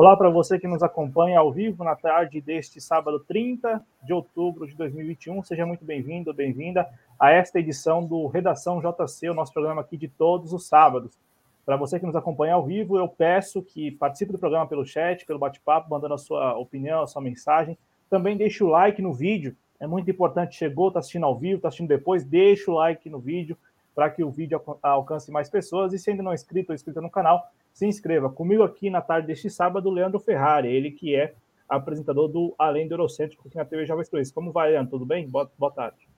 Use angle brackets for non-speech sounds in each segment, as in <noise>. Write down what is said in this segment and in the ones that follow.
Olá para você que nos acompanha ao vivo na tarde deste sábado 30 de outubro de 2021. Seja muito bem-vindo, bem-vinda a esta edição do Redação JC, o nosso programa aqui de todos os sábados. Para você que nos acompanha ao vivo, eu peço que participe do programa pelo chat, pelo bate-papo, mandando a sua opinião, a sua mensagem. Também deixe o like no vídeo, é muito importante. Chegou, está assistindo ao vivo, está assistindo depois, deixa o like no vídeo para que o vídeo alcance mais pessoas. E se ainda não é inscrito ou inscrita no canal, se inscreva. Comigo aqui na tarde deste sábado, Leandro Ferrari, ele que é apresentador do Além do Eurocêntrico aqui na TV Jovem Cruz. Como vai, Leandro? Tudo bem? Boa, boa tarde.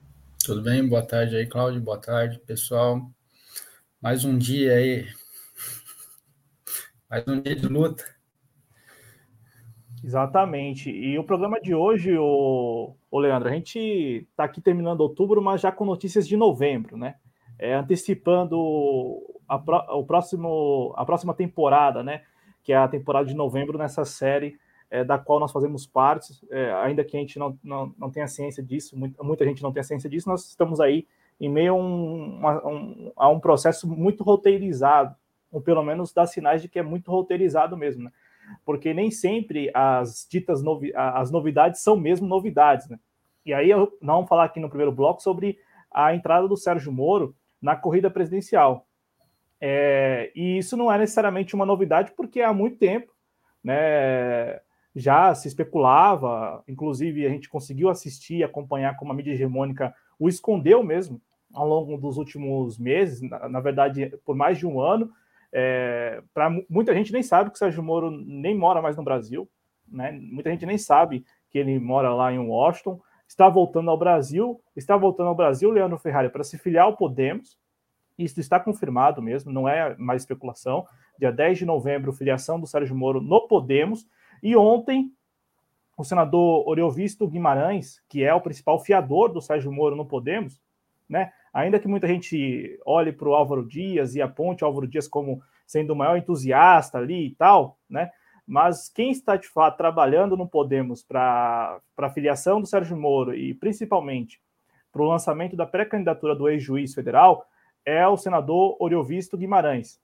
Tudo bem? Boa tarde aí, Cláudio. Boa tarde, pessoal. Mais um dia aí. Mais um dia de luta. Exatamente. E o programa de hoje, o, o Leandro, a gente está aqui terminando outubro, mas já com notícias de novembro, né? É, antecipando a, o próximo, a próxima temporada, né? Que é a temporada de novembro nessa série é, da qual nós fazemos parte, é, ainda que a gente não, não, não tenha ciência disso, muita, muita gente não tenha ciência disso, nós estamos aí em meio a um, um, a um processo muito roteirizado, ou pelo menos dá sinais de que é muito roteirizado mesmo, né? Porque nem sempre as ditas novi as novidades são mesmo novidades, né? E aí eu, nós vamos falar aqui no primeiro bloco sobre a entrada do Sérgio Moro na corrida presidencial. É, e isso não é necessariamente uma novidade, porque há muito tempo né, já se especulava, inclusive a gente conseguiu assistir acompanhar como a mídia hegemônica o escondeu mesmo ao longo dos últimos meses, na, na verdade, por mais de um ano. É, para muita gente nem sabe que o Sérgio Moro nem mora mais no Brasil, né? Muita gente nem sabe que ele mora lá em Washington. Está voltando ao Brasil, está voltando ao Brasil, Leandro Ferrari, para se filiar ao Podemos, isso está confirmado mesmo, não é mais especulação. Dia 10 de novembro, filiação do Sérgio Moro no Podemos. E ontem, o senador Oriovisto Guimarães, que é o principal fiador do Sérgio Moro no Podemos, né? Ainda que muita gente olhe para o Álvaro Dias e aponte o Álvaro Dias como sendo o maior entusiasta ali e tal, né? Mas quem está de fato trabalhando no Podemos para a filiação do Sérgio Moro e principalmente para o lançamento da pré-candidatura do ex-juiz federal é o senador Oriovisto Guimarães.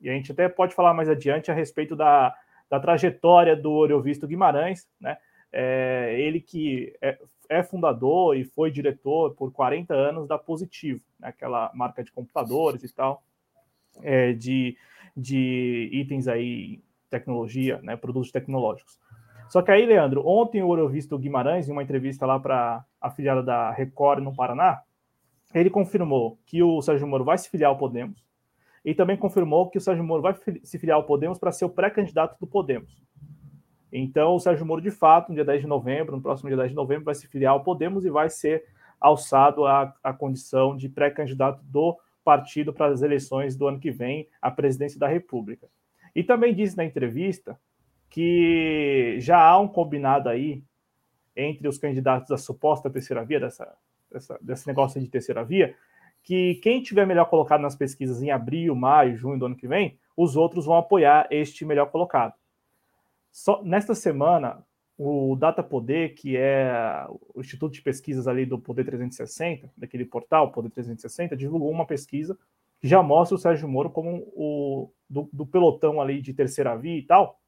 E a gente até pode falar mais adiante a respeito da, da trajetória do Oriovisto Guimarães, né? É, ele que é, é, fundador e foi diretor por 40 anos da Positivo, né? aquela marca de computadores e tal, é, de, de itens aí, tecnologia, né? produtos tecnológicos. Só que aí, Leandro, ontem o Oriovisto Guimarães, em uma entrevista lá para a filiada da Record no Paraná, ele confirmou que o Sérgio Moro vai se filiar ao Podemos e também confirmou que o Sérgio Moro vai se filiar ao Podemos para ser o pré-candidato do Podemos. Então, o Sérgio Moro, de fato, no dia 10 de novembro, no próximo dia 10 de novembro, vai se filiar ao Podemos e vai ser alçado à, à condição de pré-candidato do partido para as eleições do ano que vem à presidência da República. E também disse na entrevista que já há um combinado aí entre os candidatos da suposta terceira via, dessa dessa, desse negócio de terceira via, que quem tiver melhor colocado nas pesquisas em abril, maio, junho do ano que vem, os outros vão apoiar este melhor colocado. Só nesta semana, o Data Poder, que é o Instituto de Pesquisas ali do Poder 360, daquele portal Poder 360, divulgou uma pesquisa que já mostra o Sérgio Moro como o do, do pelotão ali de terceira via e tal,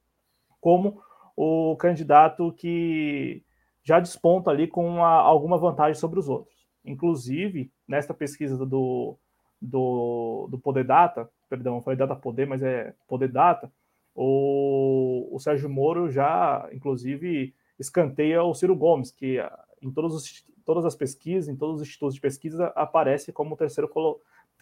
como o candidato que já desponta ali com uma, alguma vantagem sobre os outros. Inclusive, nesta pesquisa do, do, do Poder Data, perdão, falei Data Poder, mas é Poder Data, o, o Sérgio Moro já, inclusive, escanteia o Ciro Gomes, que em todos os, todas as pesquisas, em todos os institutos de pesquisa, aparece como terceiro,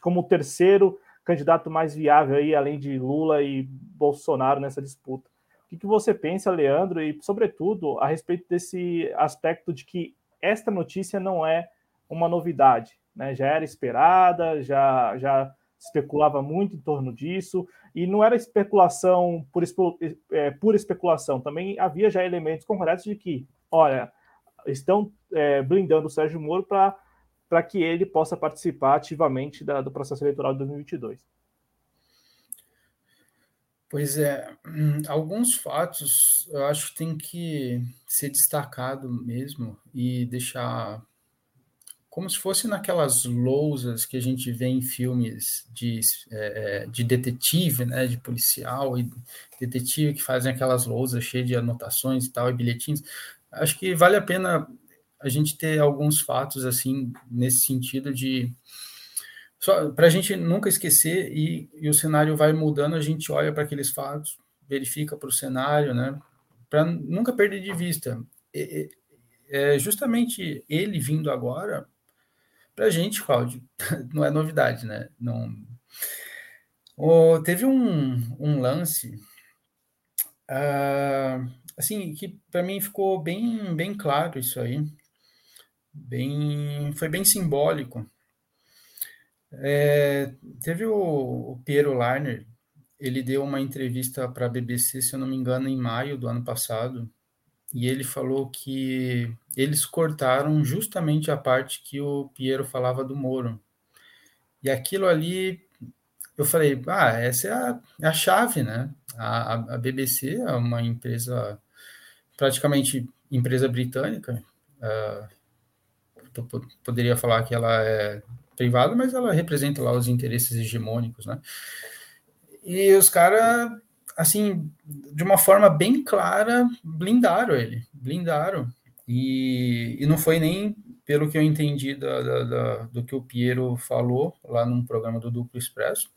como o terceiro candidato mais viável aí, além de Lula e Bolsonaro nessa disputa. O que, que você pensa, Leandro, e sobretudo a respeito desse aspecto de que esta notícia não é uma novidade, né? Já era esperada, já já especulava muito em torno disso e não era especulação por, é, pura especulação. Também havia já elementos concretos de que, olha, estão é, blindando o Sérgio Moro para para que ele possa participar ativamente da, do processo eleitoral de 2022. Pois é, hum, alguns fatos eu acho que tem que ser destacado mesmo e deixar como se fosse naquelas lousas que a gente vê em filmes de, é, de detetive, né, de policial e detetive que fazem aquelas lousas cheias de anotações e tal, e bilhetinhos. Acho que vale a pena a gente ter alguns fatos assim nesse sentido de para a gente nunca esquecer e, e, o cenário vai mudando, a gente olha para aqueles fatos, verifica para o cenário, né, para nunca perder de vista. E, é justamente ele vindo agora para a gente, Cláudio, <laughs> não é novidade, né? Não... Oh, teve um, um lance, uh, assim, que para mim ficou bem, bem claro isso aí, bem, foi bem simbólico. É, teve o, o Piero Larner, ele deu uma entrevista para a BBC, se eu não me engano, em maio do ano passado, e ele falou que eles cortaram justamente a parte que o Piero falava do Moro. E aquilo ali, eu falei, ah, essa é a, é a chave, né? A, a, BBC é uma empresa, praticamente empresa britânica, uh, poderia falar que ela é privada, mas ela representa lá os interesses hegemônicos, né? E os caras assim, de uma forma bem clara, blindaram ele, blindaram. E, e não foi nem pelo que eu entendi da, da, da, do que o Piero falou lá num programa do Duplo Expresso.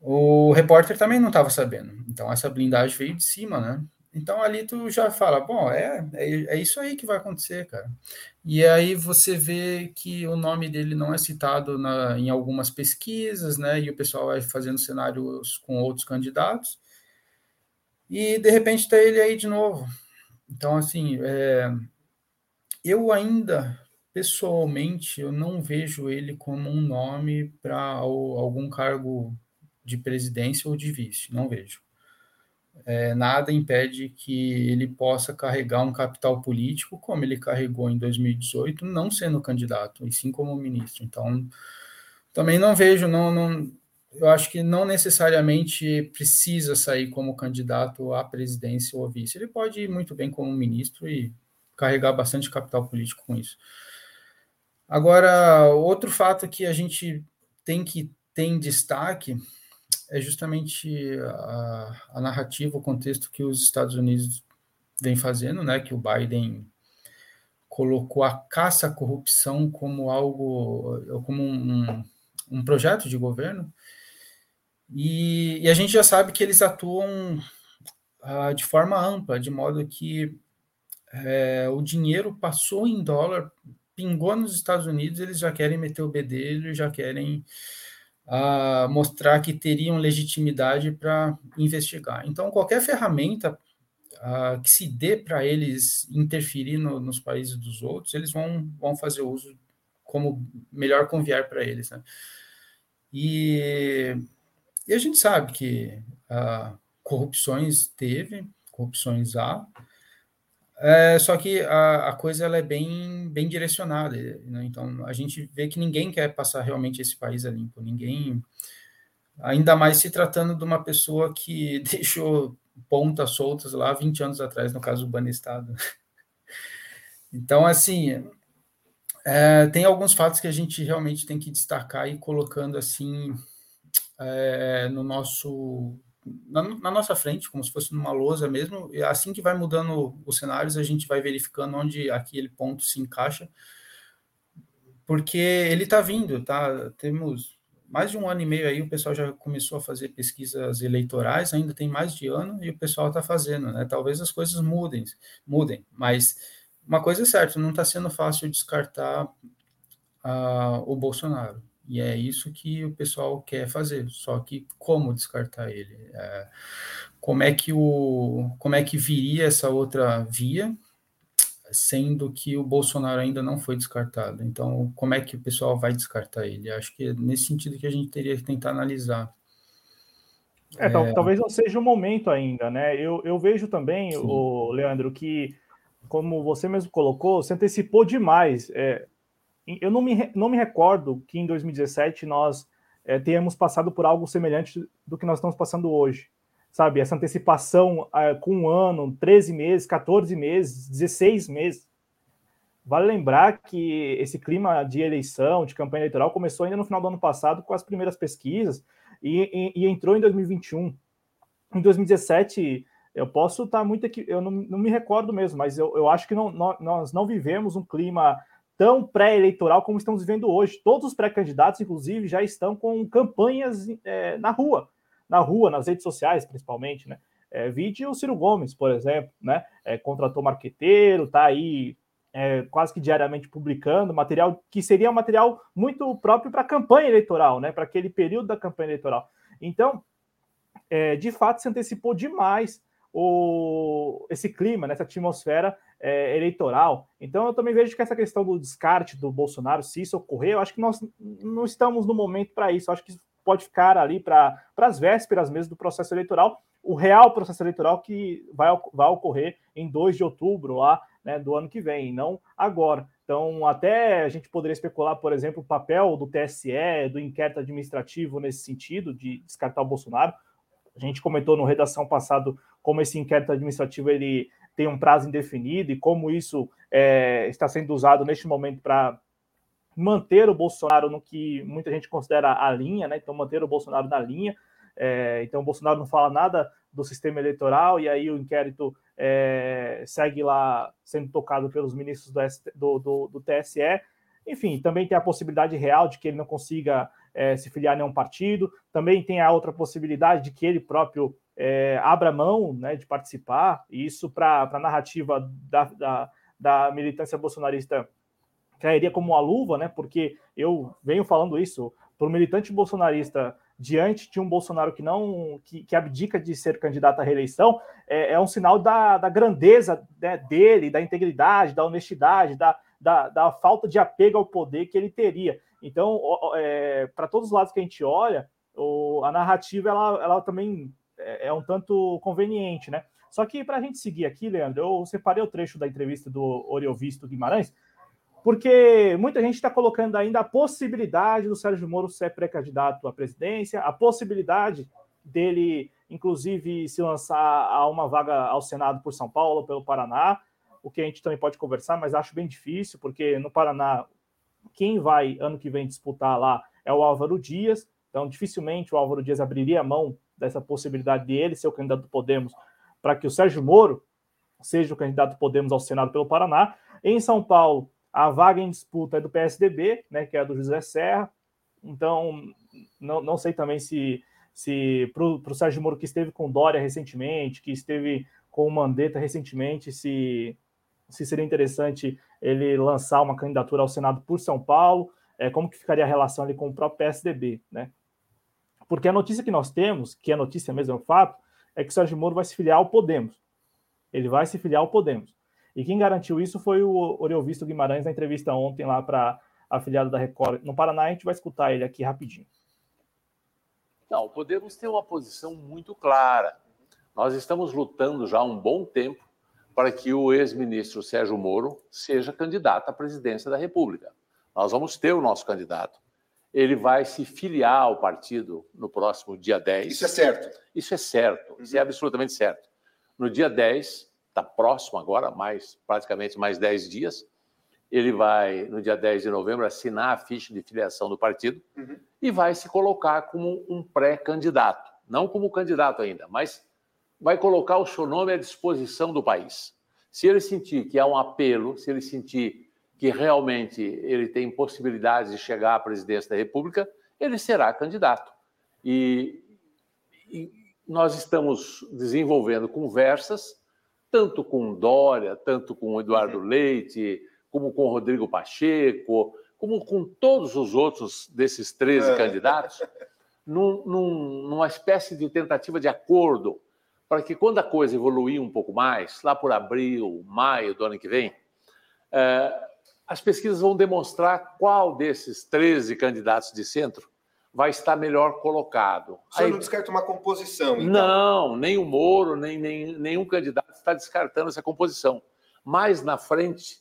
O repórter também não estava sabendo. Então, essa blindagem veio de cima, né? Então, ali tu já fala, bom, é, é, é isso aí que vai acontecer, cara. E aí você vê que o nome dele não é citado na, em algumas pesquisas, né? E o pessoal vai fazendo cenários com outros candidatos e de repente está ele aí de novo. Então, assim, é, eu ainda, pessoalmente, eu não vejo ele como um nome para algum cargo de presidência ou de vice, não vejo. É, nada impede que ele possa carregar um capital político, como ele carregou em 2018, não sendo candidato, e sim como ministro. Então, também não vejo, não, não, eu acho que não necessariamente precisa sair como candidato à presidência ou vice. Ele pode ir muito bem como ministro e carregar bastante capital político com isso. Agora, outro fato que a gente tem que ter em destaque é justamente a, a narrativa, o contexto que os Estados Unidos vem fazendo, né? Que o Biden colocou a caça à corrupção como algo, como um, um projeto de governo e, e a gente já sabe que eles atuam uh, de forma ampla, de modo que é, o dinheiro passou em dólar, pingou nos Estados Unidos, eles já querem meter o bedelho, já querem uh, mostrar que teriam legitimidade para investigar. Então, qualquer ferramenta uh, que se dê para eles interferir no, nos países dos outros, eles vão, vão fazer uso como melhor convier para eles. Né? E e a gente sabe que ah, corrupções teve, corrupções há, é, só que a, a, coisa ela é bem, bem direcionada. Né? Então, a gente vê que ninguém quer passar realmente esse país a limpo. Ninguém, ainda mais se tratando de uma pessoa que <laughs> deixou pontas soltas lá 20 anos atrás, no caso do Banestado. Então, assim, é, tem alguns fatos que a gente realmente tem que destacar e colocando assim é, no nosso na, na, nossa frente, como se fosse numa lousa mesmo, e assim que vai mudando os cenários, a gente vai verificando onde aquele ponto se encaixa, porque ele está vindo, tá? Temos mais de um ano e meio aí, o pessoal já começou a fazer pesquisas eleitorais, ainda tem mais de ano, e o pessoal está fazendo, né? Talvez as coisas mudem, mudem, mas uma coisa é certa, não está sendo fácil descartar uh, o Bolsonaro. E é isso que o pessoal quer fazer. Só que como descartar ele? É, como é que o como é que viria essa outra via, sendo que o Bolsonaro ainda não foi descartado? Então, como é que o pessoal vai descartar ele? Acho que é nesse sentido que a gente teria que tentar analisar. É, é... talvez não seja o momento ainda, né? Eu, eu vejo também, o Leandro, que como você mesmo colocou, se antecipou demais. É, eu não me, não me recordo que em 2017 nós é, tenhamos passado por algo semelhante do que nós estamos passando hoje. Sabe, essa antecipação é, com um ano, 13 meses, 14 meses, 16 meses. Vale lembrar que esse clima de eleição, de campanha eleitoral, começou ainda no final do ano passado com as primeiras pesquisas e, e, e entrou em 2021. Em 2017, eu posso estar muito aqui, eu não, não, me recordo mesmo, mas eu, eu acho que não, nós não vivemos um clima tão pré-eleitoral como estamos vivendo hoje. Todos os pré-candidatos, inclusive, já estão com campanhas é, na rua, na rua, nas redes sociais, principalmente, né? É, vide o Ciro Gomes, por exemplo, né? É, contratou marqueteiro, tá aí é, quase que diariamente publicando material que seria um material muito próprio para a campanha eleitoral, né? Para aquele período da campanha eleitoral. Então, é, de fato, se antecipou demais o, esse clima, nessa atmosfera é, eleitoral. Então, eu também vejo que essa questão do descarte do Bolsonaro, se isso ocorrer, eu acho que nós não estamos no momento para isso. Eu acho que pode ficar ali para as vésperas mesmo do processo eleitoral, o real processo eleitoral que vai, vai ocorrer em 2 de outubro lá né, do ano que vem, não agora. Então, até a gente poderia especular, por exemplo, o papel do TSE, do inquérito administrativo nesse sentido, de descartar o Bolsonaro. A gente comentou no redação passado como esse inquérito administrativo ele tem um prazo indefinido e como isso é, está sendo usado neste momento para manter o Bolsonaro no que muita gente considera a linha, né? Então, manter o Bolsonaro na linha. É, então, o Bolsonaro não fala nada do sistema eleitoral e aí o inquérito é, segue lá sendo tocado pelos ministros do, do, do, TSE. Enfim, também tem a possibilidade real de que ele não consiga é, se filiar a nenhum partido. Também tem a outra possibilidade de que ele próprio é, abra mão né, de participar. E isso, para a narrativa da, da, da militância bolsonarista, cairia como uma luva, né? Porque eu venho falando isso para o militante bolsonarista diante de um Bolsonaro que não que, que abdica de ser candidato à reeleição, é, é um sinal da, da grandeza né, dele, da integridade, da honestidade, da, da, da, falta de apego ao poder que ele teria. Então, é, para todos os lados que a gente olha, o, a narrativa ela, ela também é, é um tanto conveniente, né? Só que para a gente seguir aqui, Leandro, eu separei o trecho da entrevista do Oriovisto Guimarães, porque muita gente está colocando ainda a possibilidade do Sérgio Moro ser pré-candidato à presidência, a possibilidade dele, inclusive, se lançar a uma vaga ao Senado por São Paulo, pelo Paraná, o que a gente também pode conversar, mas acho bem difícil, porque no Paraná, quem vai ano que vem disputar lá é o Álvaro Dias, então dificilmente o Álvaro Dias abriria a mão dessa possibilidade de ele ser o candidato do Podemos para que o Sérgio Moro seja o candidato do Podemos ao Senado pelo Paraná. Em São Paulo, a vaga em disputa é do PSDB, né, que é do José Serra. Então, não, não sei também se, se para o Sérgio Moro, que esteve com Dória recentemente, que esteve com o Mandetta recentemente, se, se seria interessante ele lançar uma candidatura ao Senado por São Paulo, é, como que ficaria a relação ali com o próprio PSDB, né? Porque a notícia que nós temos, que é notícia mesmo, é um fato, é que o Sérgio Moro vai se filiar ao Podemos. Ele vai se filiar ao Podemos. E quem garantiu isso foi o Oriovisto Guimarães na entrevista ontem lá para a afiliada da Record no Paraná. A gente vai escutar ele aqui rapidinho. Não, o Podemos tem uma posição muito clara. Nós estamos lutando já há um bom tempo para que o ex-ministro Sérgio Moro seja candidato à presidência da República. Nós vamos ter o nosso candidato. Ele vai se filiar ao partido no próximo dia 10. Isso é certo. Isso é certo. Uhum. Isso é absolutamente certo. No dia 10, está próximo agora, mais praticamente mais 10 dias. Ele vai, no dia 10 de novembro, assinar a ficha de filiação do partido uhum. e vai se colocar como um pré-candidato. Não como candidato ainda, mas vai colocar o seu nome à disposição do país. Se ele sentir que há um apelo, se ele sentir que realmente ele tem possibilidades de chegar à presidência da República, ele será candidato. E, e nós estamos desenvolvendo conversas tanto com Dória, tanto com Eduardo uhum. Leite, como com Rodrigo Pacheco, como com todos os outros desses 13 é. candidatos, num, num, numa espécie de tentativa de acordo para que quando a coisa evoluir um pouco mais, lá por abril, maio do ano que vem, é, as pesquisas vão demonstrar qual desses 13 candidatos de centro vai estar melhor colocado. Senhor Aí, não descarta uma composição, então? Não, nem o Moro, nem, nem nenhum candidato está descartando essa composição. Mais na frente,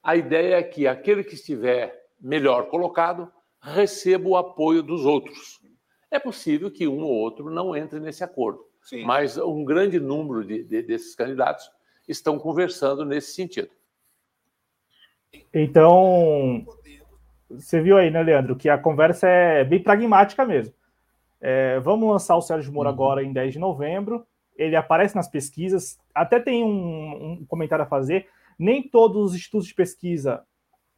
a ideia é que aquele que estiver melhor colocado receba o apoio dos outros. É possível que um ou outro não entre nesse acordo, Sim. mas um grande número de, de, desses candidatos estão conversando nesse sentido. Então, você viu aí, né, Leandro, que a conversa é bem pragmática mesmo. É, vamos lançar o Sérgio Moro uhum. agora em 10 de novembro. Ele aparece nas pesquisas. Até tem um, um, comentário a fazer. Nem todos os institutos de pesquisa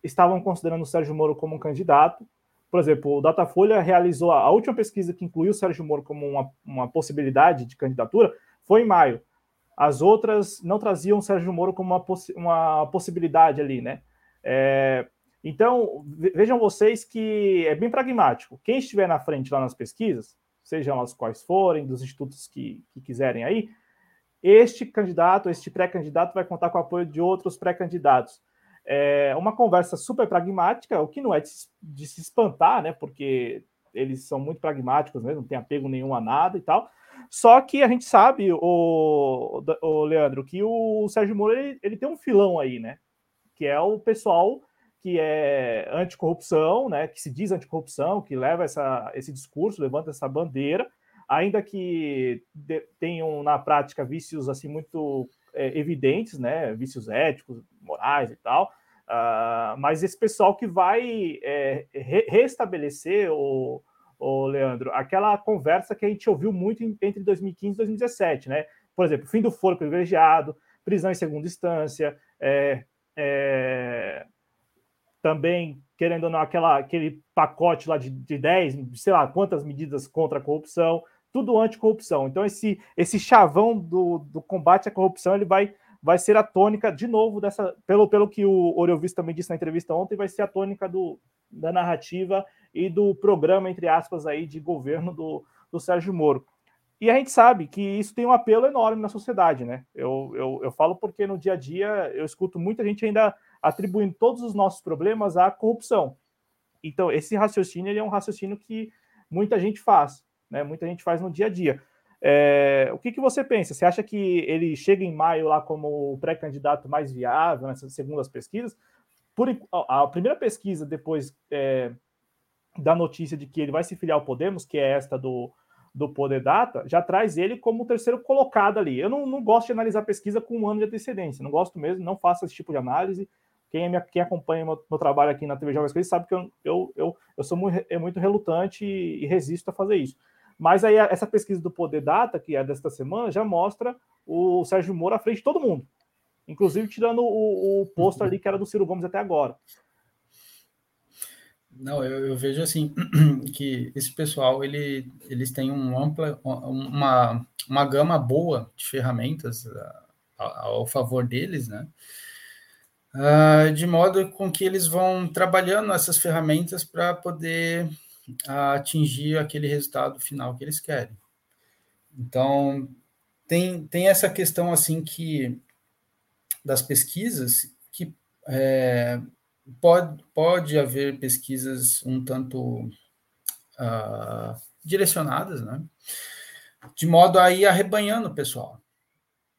estavam considerando o Sérgio Moro como um candidato. Por exemplo, o Datafolha realizou a, última pesquisa que incluiu o Sérgio Moro como uma, uma possibilidade de candidatura foi em maio. As outras não traziam o Sérgio Moro como uma, uma possibilidade ali, né? É, então, vejam vocês que é bem pragmático. Quem estiver na frente lá nas pesquisas, sejam as quais forem, dos institutos que, que quiserem aí, este candidato, este pré-candidato vai contar com o apoio de outros pré-candidatos. É uma conversa super pragmática, o que não é de, se espantar, né? Porque eles são muito pragmáticos mesmo, não tem apego nenhum a nada e tal. Só que a gente sabe, o, o Leandro, que o Sérgio Moro ele, ele tem um filão aí, né? Que é o pessoal que é anticorrupção, né, que se diz anticorrupção, que leva essa, esse discurso, levanta essa bandeira, ainda que de, tenham na prática vícios assim muito é, evidentes, né, vícios éticos, morais e tal, uh, mas esse pessoal que vai é, re restabelecer o, o Leandro, aquela conversa que a gente ouviu muito entre 2015 e 2017, né? Por exemplo, fim do foro privilegiado, prisão em segunda instância, é, é, também, querendo ou não, aquela, aquele pacote lá de, de 10, sei lá quantas medidas contra a corrupção, tudo anticorrupção. Então, esse, esse chavão do, do combate à corrupção ele vai, vai ser a tônica, de novo, dessa, pelo, pelo que o Oriovis também disse na entrevista ontem, vai ser a tônica do, da narrativa e do programa, entre aspas, aí, de governo do, do Sérgio Moro. E a gente sabe que isso tem um apelo enorme na sociedade, né? Eu, eu, eu falo porque no dia a dia eu escuto muita gente ainda atribuindo todos os nossos problemas à corrupção. Então, esse raciocínio é um raciocínio que muita gente faz, né? Muita gente faz no dia a dia. É, o que, que você pensa? Você acha que ele chega em maio lá como o pré-candidato mais viável nessas segundas pesquisas? Por, a primeira pesquisa depois é, da notícia de que ele vai se filiar ao Podemos, que é esta do, do Poder Data, já traz ele como o terceiro colocado ali. Eu não, não gosto de analisar pesquisa com um ano de antecedência, não gosto mesmo, não faço esse tipo de análise. Quem, me, quem acompanha meu, meu, trabalho aqui na TV Jovens Coisas sabe que eu, eu, eu, eu sou muito, é muito relutante e, e, resisto a fazer isso. Mas aí essa pesquisa do Poder Data, que é desta semana, já mostra o Sérgio Moro à frente de todo mundo. Inclusive tirando o, o posto ali que era do Ciro Gomes até agora. Não, eu, eu, vejo assim <clears throat> que esse pessoal ele, eles têm um ampla, uma, uma gama boa de ferramentas ao, favor deles, né? uh, de modo com que eles vão trabalhando essas ferramentas para poder uh, atingir aquele resultado final que eles querem. Então, tem, tem essa questão assim que das pesquisas que é, pode, pode haver pesquisas um tanto uh, direcionadas, né? De modo a ir arrebanhando o pessoal.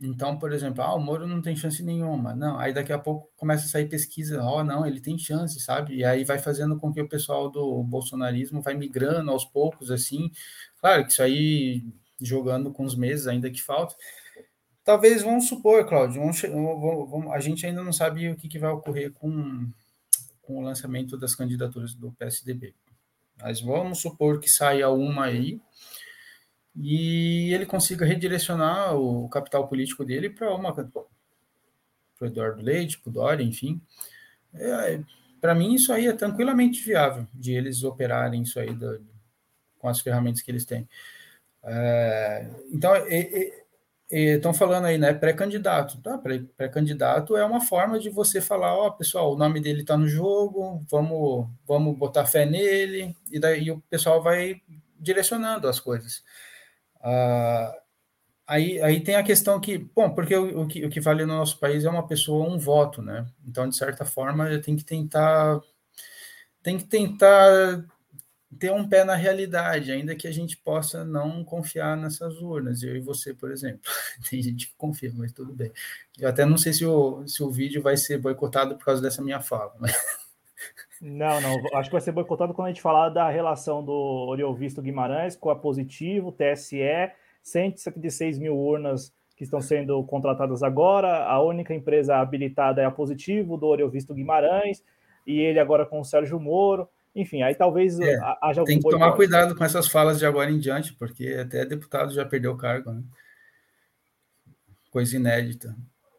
Então, por exemplo, ah, o Moro não tem chance nenhuma. Não, aí daqui a pouco começa a sair pesquisa, ó, oh, não, ele tem chance, sabe? E aí vai fazendo com que o pessoal do bolsonarismo vai migrando aos poucos, assim. Claro que isso aí jogando com os meses ainda que falta. Talvez, vamos supor, Cláudio, vamos, vamos, a gente ainda não sabe o que, que vai ocorrer com, com o lançamento das candidaturas do PSDB. Mas vamos supor que saia uma aí, e ele consiga redirecionar o capital político dele para uma para Eduardo Leite, para o Dória, enfim. É, para mim, isso aí é tranquilamente viável de eles operarem isso aí do, com as ferramentas que eles têm. É, então, estão falando aí, né, pré-candidato. Tá? Pré-candidato é uma forma de você falar, ó, oh, pessoal, o nome dele está no jogo, vamos, vamos botar fé nele, e daí o pessoal vai direcionando as coisas. Uh, aí, aí tem a questão que, bom, porque o, o, que, o que vale no nosso país é uma pessoa, um voto, né? Então, de certa forma, tem que tentar tem que tentar ter um pé na realidade, ainda que a gente possa não confiar nessas urnas. Eu e você, por exemplo. <laughs> Tem gente que confia, mas tudo bem. Eu até não sei se o, se o vídeo vai ser boicotado por causa dessa minha fala. Mas... Não, não. Acho que vai ser boicotado quando a gente falar da relação do Oriovisto Guimarães com a Positivo, TSE, 176 mil urnas que estão sendo contratadas agora. A única empresa habilitada é a Positivo, do Oriovisto Guimarães, e ele agora com o Sérgio Moro. Enfim, aí talvez é, haja algum Tem que tomar cuidado com essas falas de agora em diante, porque até deputado já perdeu o cargo, né? Coisa inédita.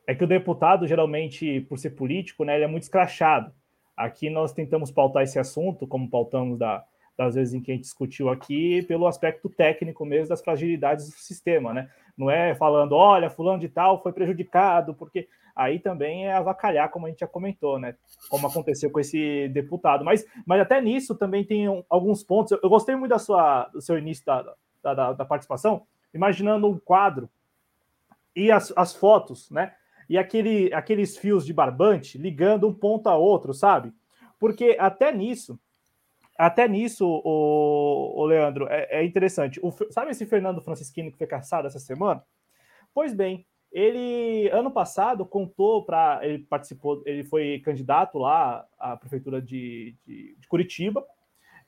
É que o deputado, geralmente, por ser político, né, ele é muito escrachado. Aqui nós tentamos pautar esse assunto, como pautamos da, das vezes em que a gente discutiu aqui, pelo aspecto técnico mesmo das fragilidades do sistema, né? Não é falando, olha, fulano de tal foi prejudicado, porque aí também é avacalhar, como a gente já comentou, né? Como aconteceu com esse deputado. Mas, mas até nisso também tem alguns pontos. Eu, eu, gostei muito da sua, do seu início da, da, da, da participação, imaginando um quadro e as, as fotos, né? E aquele, aqueles fios de barbante ligando um ponto a outro, sabe? Porque até nisso até nisso, o, o Leandro, é, é interessante. O, sabe esse Fernando Francisquini que foi caçado essa semana? Pois bem, ele ano passado contou para ele participou, ele foi candidato lá à prefeitura de, de, de, Curitiba.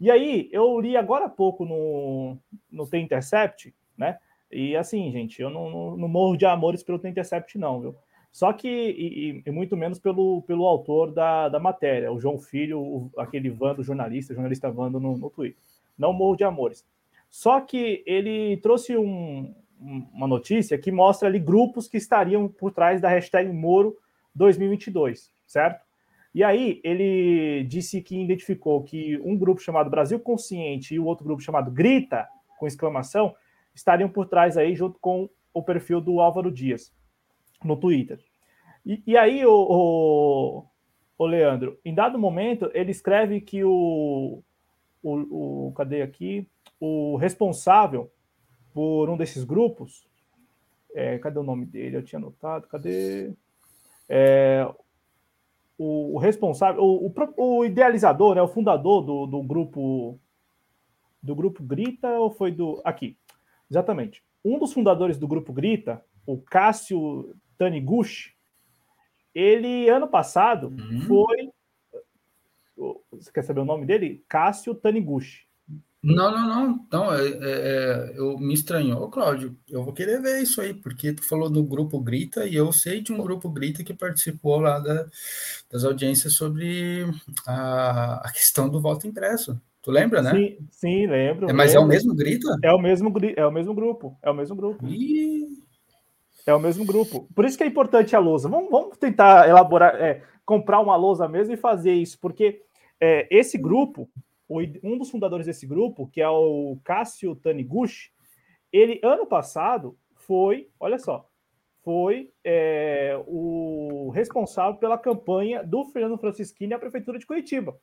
E aí eu li agora há pouco no, no The Intercept, né? E assim, gente, eu não, não, não morro de amores pelo The Intercept, não, viu? Só que, e, e, muito menos pelo, pelo autor da, da matéria, o João Filho, o, aquele Vando jornalista, jornalista Vando no, no Twitter. Não morro de amores. Só que ele trouxe um, uma notícia que mostra ali grupos que estariam por trás da hashtag Moro 2022, certo? E aí ele disse que identificou que um grupo chamado Brasil Consciente e o outro grupo chamado Grita, com exclamação, estariam por trás aí junto com o perfil do Álvaro Dias no Twitter. E, e aí, o, o, o, Leandro, em dado momento, ele escreve que o, o, o. Cadê aqui? O responsável por um desses grupos. É, cadê o nome dele? Eu tinha anotado. Cadê? É, o, o, responsável, o, o, o, idealizador, né, o fundador do, do grupo do grupo Grita ou foi do aqui? Exatamente. Um dos fundadores do grupo Grita, o Cássio Taniguchi, ele, ano passado, uhum. foi. Você quer saber o nome dele? Cássio Taniguchi. Não, não, não. não é, é, é, eu me estranhou, Cláudio. Eu vou querer ver isso aí, porque tu falou do grupo Grita e eu sei de um grupo Grita que participou lá da, das audiências sobre a, a questão do voto impresso. Tu lembra, né? Sim, sim lembro. É, mas lembro. é o mesmo Grita? É o mesmo, é o mesmo grupo. É o mesmo grupo. Ih, é o mesmo grupo. Por isso que é importante a lousa. Vamos, vamos tentar elaborar, é, comprar uma lousa mesmo e fazer isso, porque é, esse grupo, um dos fundadores desse grupo, que é o Cássio Taniguchi, ele ano passado foi, olha só, foi é, o responsável pela campanha do Fernando Francisquini à prefeitura de Curitiba.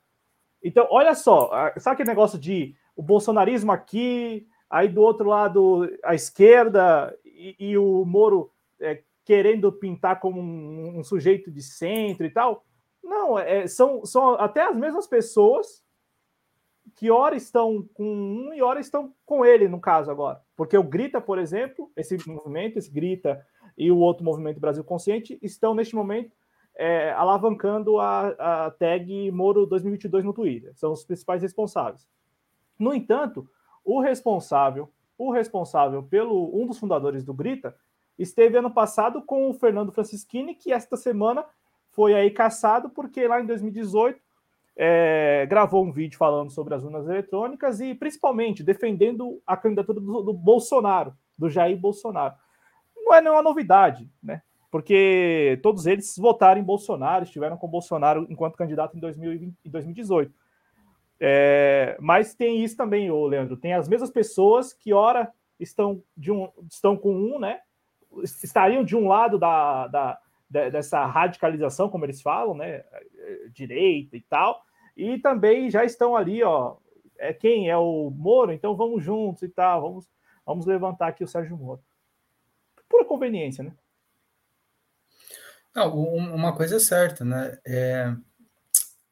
Então, olha só, sabe aquele negócio de o bolsonarismo aqui, aí do outro lado a esquerda e, e o Moro é, querendo pintar como um, um, sujeito de centro e tal. Não, é, são, são até as mesmas pessoas que ora estão com um e ora estão com ele, no caso agora. Porque o Grita, por exemplo, esse movimento, esse Grita e o outro movimento Brasil Consciente estão neste momento é, alavancando a, a tag Moro 2022 no Twitter. São os principais responsáveis. No entanto, o responsável, o responsável pelo um dos fundadores do Grita esteve ano passado com o Fernando Francischini, que esta semana foi aí caçado, porque lá em 2018 é, gravou um vídeo falando sobre as urnas eletrônicas e principalmente defendendo a candidatura do, do Bolsonaro, do Jair Bolsonaro. Não é nenhuma novidade, né? Porque todos eles votaram em Bolsonaro, estiveram com Bolsonaro enquanto candidato em 2020, 2018. É, mas tem isso também, ô Leandro, tem as mesmas pessoas que ora estão, de um, estão com um, né? Estariam de um lado da, da, dessa radicalização, como eles falam, né, direita e tal, e também já estão ali, ó, é quem é o Moro, então vamos juntos e tal, vamos, vamos levantar aqui o Sérgio Moro. Pura conveniência, né? Não, uma coisa é certa, né? É,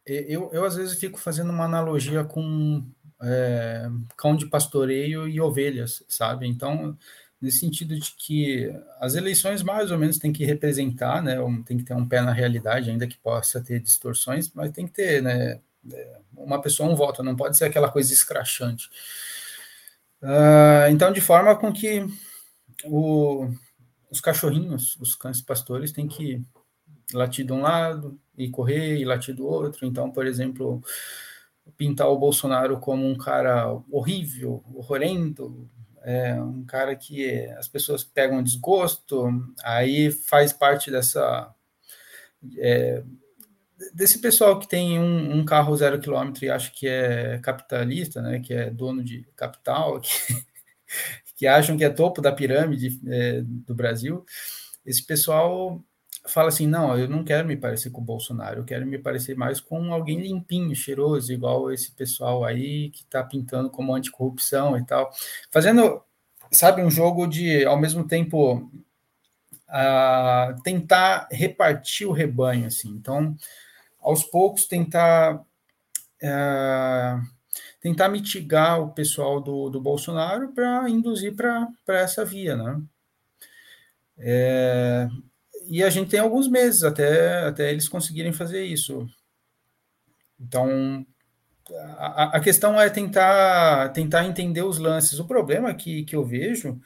eu, eu às vezes fico fazendo uma analogia com é, cão de pastoreio e ovelhas, sabe? Então, nesse sentido de que as eleições mais ou menos têm que representar, né, tem que ter um pé na realidade, ainda que possa ter distorções, mas tem que ter, né, é, uma pessoa um voto, não pode ser aquela coisa escrachante. Uh, então, de forma com que o, os cachorrinhos, os cães pastores, têm que latir de um lado e correr e latir do outro. Então, por exemplo, pintar o Bolsonaro como um cara horrível, horrendo, é um cara que as pessoas pegam desgosto, aí faz parte dessa é, desse pessoal que tem um, um, carro zero quilômetro e acha que é capitalista, né, que é dono de capital, <laughs> que, que acham que é topo da pirâmide é, do Brasil, esse pessoal fala assim, não, eu não quero me parecer com o Bolsonaro, eu quero me parecer mais com alguém limpinho, cheiroso, igual esse pessoal aí que está pintando como anticorrupção e tal, fazendo, sabe, um jogo de, ao mesmo tempo, uh, tentar repartir o rebanho, assim, então, aos poucos tentar uh, tentar mitigar o pessoal do, do Bolsonaro para induzir para essa via, né? É, e a gente tem alguns meses até, até eles conseguirem fazer isso. Então, a, a, questão é tentar, tentar entender os lances. O problema que, que eu vejo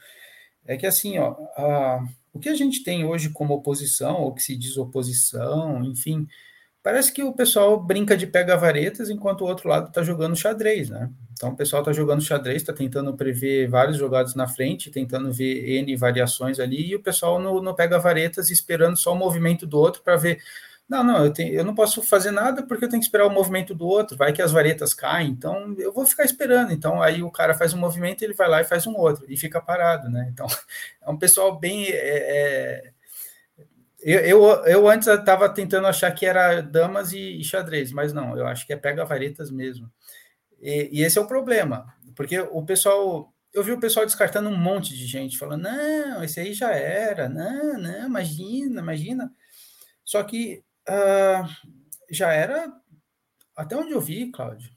é que, assim, ó, a, o que a gente tem hoje como oposição, ou que se diz oposição, enfim, parece que o pessoal brinca de pega-varetas enquanto o outro lado está jogando xadrez, né? Então, o pessoal está jogando xadrez, está tentando prever vários jogados na frente, tentando ver N variações ali, e o pessoal não, não pega varetas esperando só o movimento do outro para ver. Não, não, eu, tenho, eu não posso fazer nada porque eu tenho que esperar o movimento do outro, vai que as varetas caem, então eu vou ficar esperando. Então, aí o cara faz um movimento, ele vai lá e faz um outro, e fica parado, né? Então, <laughs> é um pessoal bem. É, é, eu, eu, eu, antes estava tentando achar que era damas e, e xadrez, mas não, eu acho que é pega varetas mesmo. E, e, esse é o problema, porque o pessoal, eu vi o pessoal descartando um monte de gente, falando, não, esse aí já era, não, não, imagina, imagina. Só que uh, já era, até onde eu vi, Cláudio,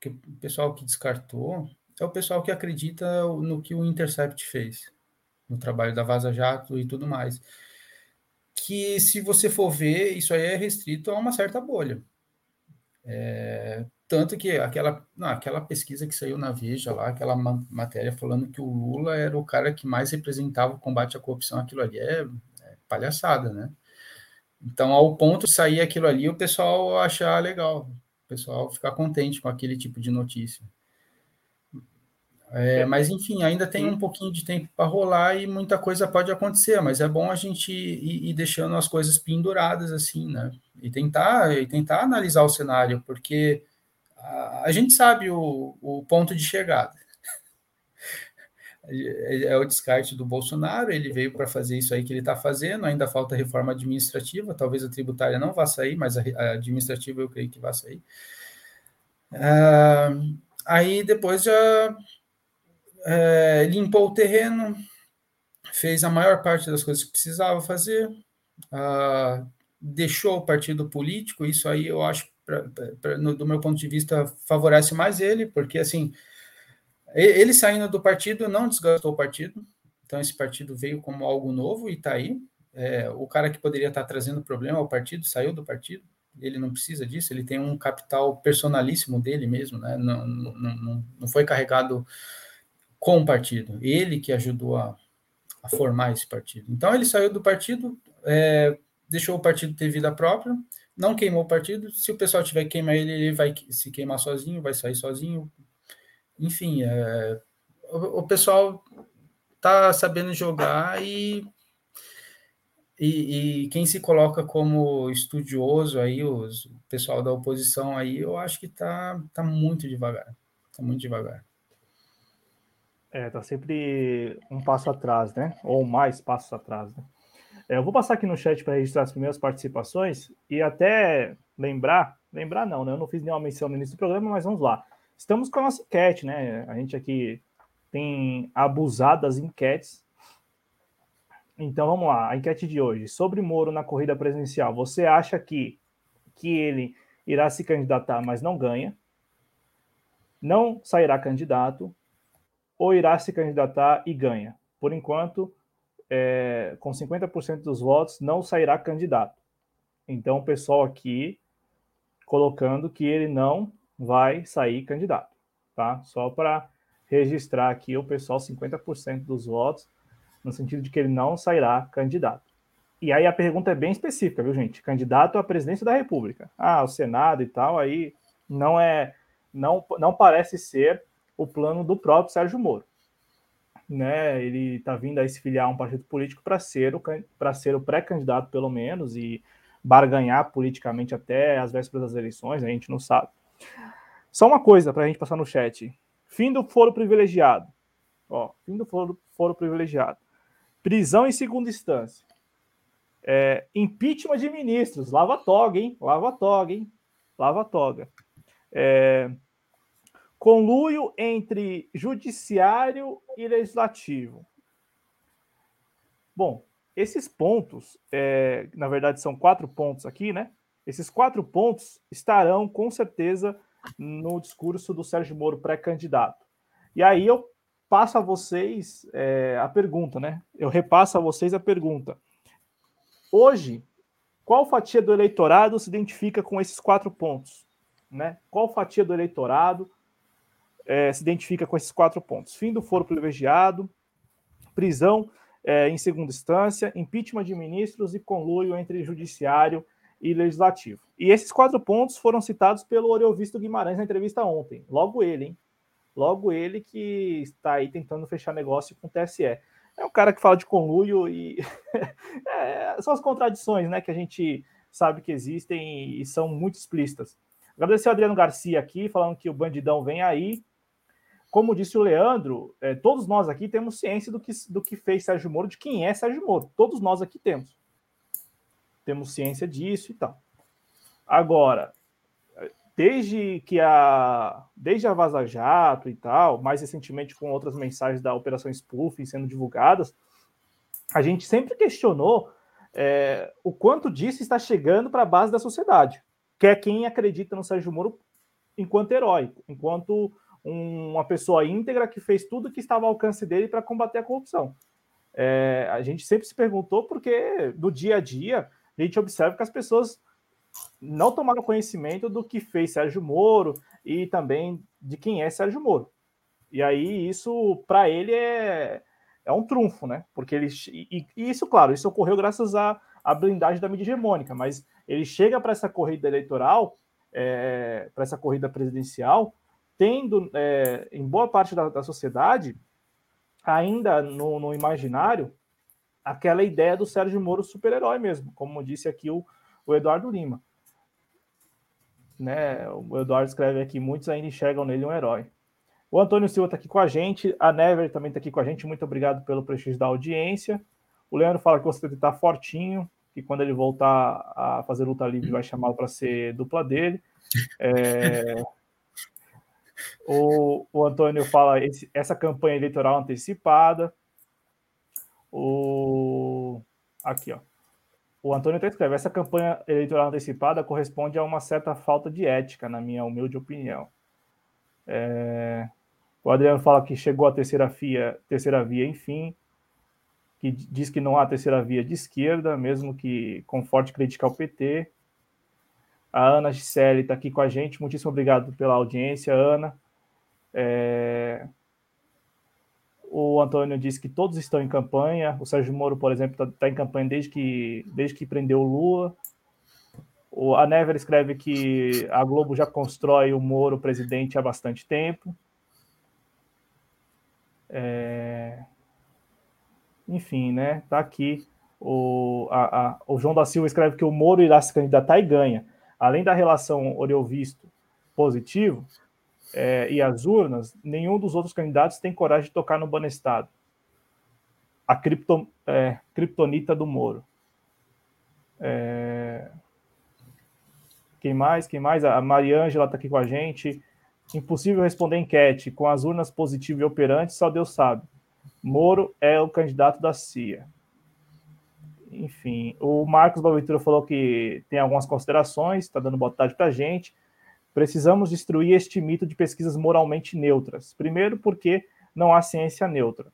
que o pessoal que descartou é o pessoal que acredita no que o Intercept fez, no trabalho da Vaza Jato e tudo mais. Que se você for ver, isso aí é restrito a uma certa bolha. É, tanto que aquela, não, aquela pesquisa que saiu na Veja lá, aquela matéria falando que o Lula era o cara que mais representava o combate à corrupção, aquilo ali é, é palhaçada, né? Então, ao ponto de sair aquilo ali, o pessoal achar legal, o pessoal ficar contente com aquele tipo de notícia. É, mas, enfim, ainda tem um pouquinho de tempo para rolar e muita coisa pode acontecer, mas é bom a gente ir, ir, deixando as coisas penduradas, assim, né? E tentar, e tentar analisar o cenário, porque a, gente sabe o, o ponto de chegada. É, <laughs> é o descarte do Bolsonaro, ele veio para fazer isso aí que ele está fazendo, ainda falta reforma administrativa, talvez a tributária não vá sair, mas a, a administrativa eu creio que vai sair. Ah, aí depois já é, limpou o terreno, fez a maior parte das coisas que precisava fazer, ah, deixou o partido político, isso aí eu acho pra, pra, no, do meu ponto de vista, favorece mais ele, porque assim, ele saindo do partido não desgastou o partido, então esse partido veio como algo novo e está aí. É, o cara que poderia estar tá trazendo problema ao partido saiu do partido, ele não precisa disso, ele tem um capital personalíssimo dele mesmo, né? não, não, não, não foi carregado com o partido, ele que ajudou a, a formar esse partido. Então ele saiu do partido, é, deixou o partido ter vida própria, não queimou o partido. Se o pessoal tiver que queimar ele, ele vai se queimar sozinho, vai sair sozinho. Enfim, é, o, o, pessoal tá sabendo jogar e, e, e, quem se coloca como estudioso aí, os, o pessoal da oposição aí, eu acho que tá, tá muito devagar. Tá muito devagar. É, tá sempre um passo atrás, né? Ou mais passos atrás, né? É, eu vou passar aqui no chat para registrar as primeiras participações e até lembrar, lembrar não, né? Eu não fiz nenhuma menção no início do programa, mas vamos lá. Estamos com a nossa enquete, né? A gente aqui tem abusado das enquetes. Então vamos lá, a enquete de hoje. Sobre Moro na corrida presidencial, você acha que, que ele irá se candidatar, mas não ganha? Não sairá candidato? Ou irá se candidatar e ganha? Por enquanto, é, com 50% dos votos, não sairá candidato. Então, o pessoal aqui colocando que ele não vai sair candidato, tá? Só para registrar aqui o pessoal, 50% dos votos. no sentido de que ele não sairá candidato. E aí a pergunta é bem específica, viu, gente? Candidato à presidência da República. Ah, o Senado e tal, aí não é, não, não parece ser o plano do próprio Sérgio Moro. Né, ele está vindo a se filiar a um partido político para ser o para ser o pré-candidato pelo menos e barganhar politicamente até as vésperas das eleições, a gente não sabe. Só uma coisa para a gente passar no chat. Fim do foro privilegiado. Ó, fim do foro, foro privilegiado. Prisão em segunda instância. É, impeachment de ministros. Lava toga, hein? Lava toga, hein? Lava toga. É, conluio entre judiciário e legislativo. Bom, esses pontos, é, na verdade são quatro pontos aqui, né? Esses quatro pontos estarão com certeza no discurso do Sérgio Moro pré-candidato. E aí eu passo a vocês é, a pergunta, né? Eu repasso a vocês a pergunta. Hoje, qual fatia do eleitorado se identifica com esses quatro pontos? Né? Qual fatia do eleitorado é, se identifica com esses quatro pontos? Fim do foro privilegiado, prisão é, em segunda instância, impeachment de ministros e conluio entre judiciário e legislativo. E esses quatro pontos foram citados pelo Oriovisto Guimarães na entrevista ontem. Logo ele, hein? Logo ele que está aí tentando fechar negócio com o TSE é um cara que fala de conluio e <laughs> é, são as contradições né, que a gente sabe que existem e são muito explícitas. Agradecer ao Adriano Garcia aqui, falando que o bandidão vem aí. Como disse o Leandro, é, todos nós aqui temos ciência do que, do que fez Sérgio Moro, de quem é Sérgio Moro. Todos nós aqui temos. Temos ciência disso e tal. Agora, desde que a desde a Vaza Jato e tal, mais recentemente com outras mensagens da Operação Spoofing sendo divulgadas, a gente sempre questionou é, o quanto disso está chegando para a base da sociedade, que é quem acredita no Sérgio Moro enquanto herói, enquanto uma pessoa íntegra que fez tudo que estava ao alcance dele para combater a corrupção. É, a gente sempre se perguntou porque no dia a dia a gente observa que as pessoas não tomaram conhecimento do que fez Sérgio Moro e também de quem é Sérgio Moro. E aí isso para ele é, é um trunfo, né? Porque ele e, e isso, claro, isso ocorreu graças à, à blindagem da mídia hegemônica, mas ele chega para essa corrida eleitoral, é, para essa corrida presidencial, tendo é, em boa parte da, da sociedade ainda no, no imaginário aquela ideia do Sérgio Moro super-herói mesmo, como disse aqui o, o Eduardo Lima. Né? O Eduardo escreve aqui: muitos ainda enxergam nele um herói. O Antônio Silva está aqui com a gente, a Never também está aqui com a gente. Muito obrigado pelo prestígio da audiência. O Leandro fala que você está fortinho, que quando ele voltar a fazer luta livre vai chamá-lo para ser dupla dele. É... O, o, Antônio fala esse, essa campanha eleitoral antecipada. O aqui, ó. O Antônio até escreve: essa campanha eleitoral antecipada corresponde a uma certa falta de ética, na minha humilde opinião. É... O Adriano fala que chegou a terceira via, terceira via, enfim, que diz que não há terceira via de esquerda, mesmo que com forte crítica ao PT. A Ana Gisele está aqui com a gente. Muitíssimo obrigado pela audiência, Ana. É... O Antônio disse que todos estão em campanha. O Sérgio Moro, por exemplo, está tá em campanha desde que, desde que prendeu o Lula. O, a Never escreve que a Globo já constrói o Moro presidente há bastante tempo. É... Enfim, né? Tá aqui. O, a, a, o João da Silva escreve que o Moro irá se candidatar e ganha. Além da relação Oriovisto positivo, é, e as urnas, nenhum dos outros candidatos tem coragem de tocar no Banestado. A cripto, é, criptonita do Moro. É... Quem mais? Quem mais? A Mariângela está aqui com a gente. Impossível responder enquete. Com as urnas positivas e operantes, só Deus sabe. Moro é o candidato da CIA. Enfim, o Marcos Boaventura falou que tem algumas considerações, está dando boa tarde para a gente. Precisamos destruir este mito de pesquisas moralmente neutras. Primeiro, porque não há ciência neutra.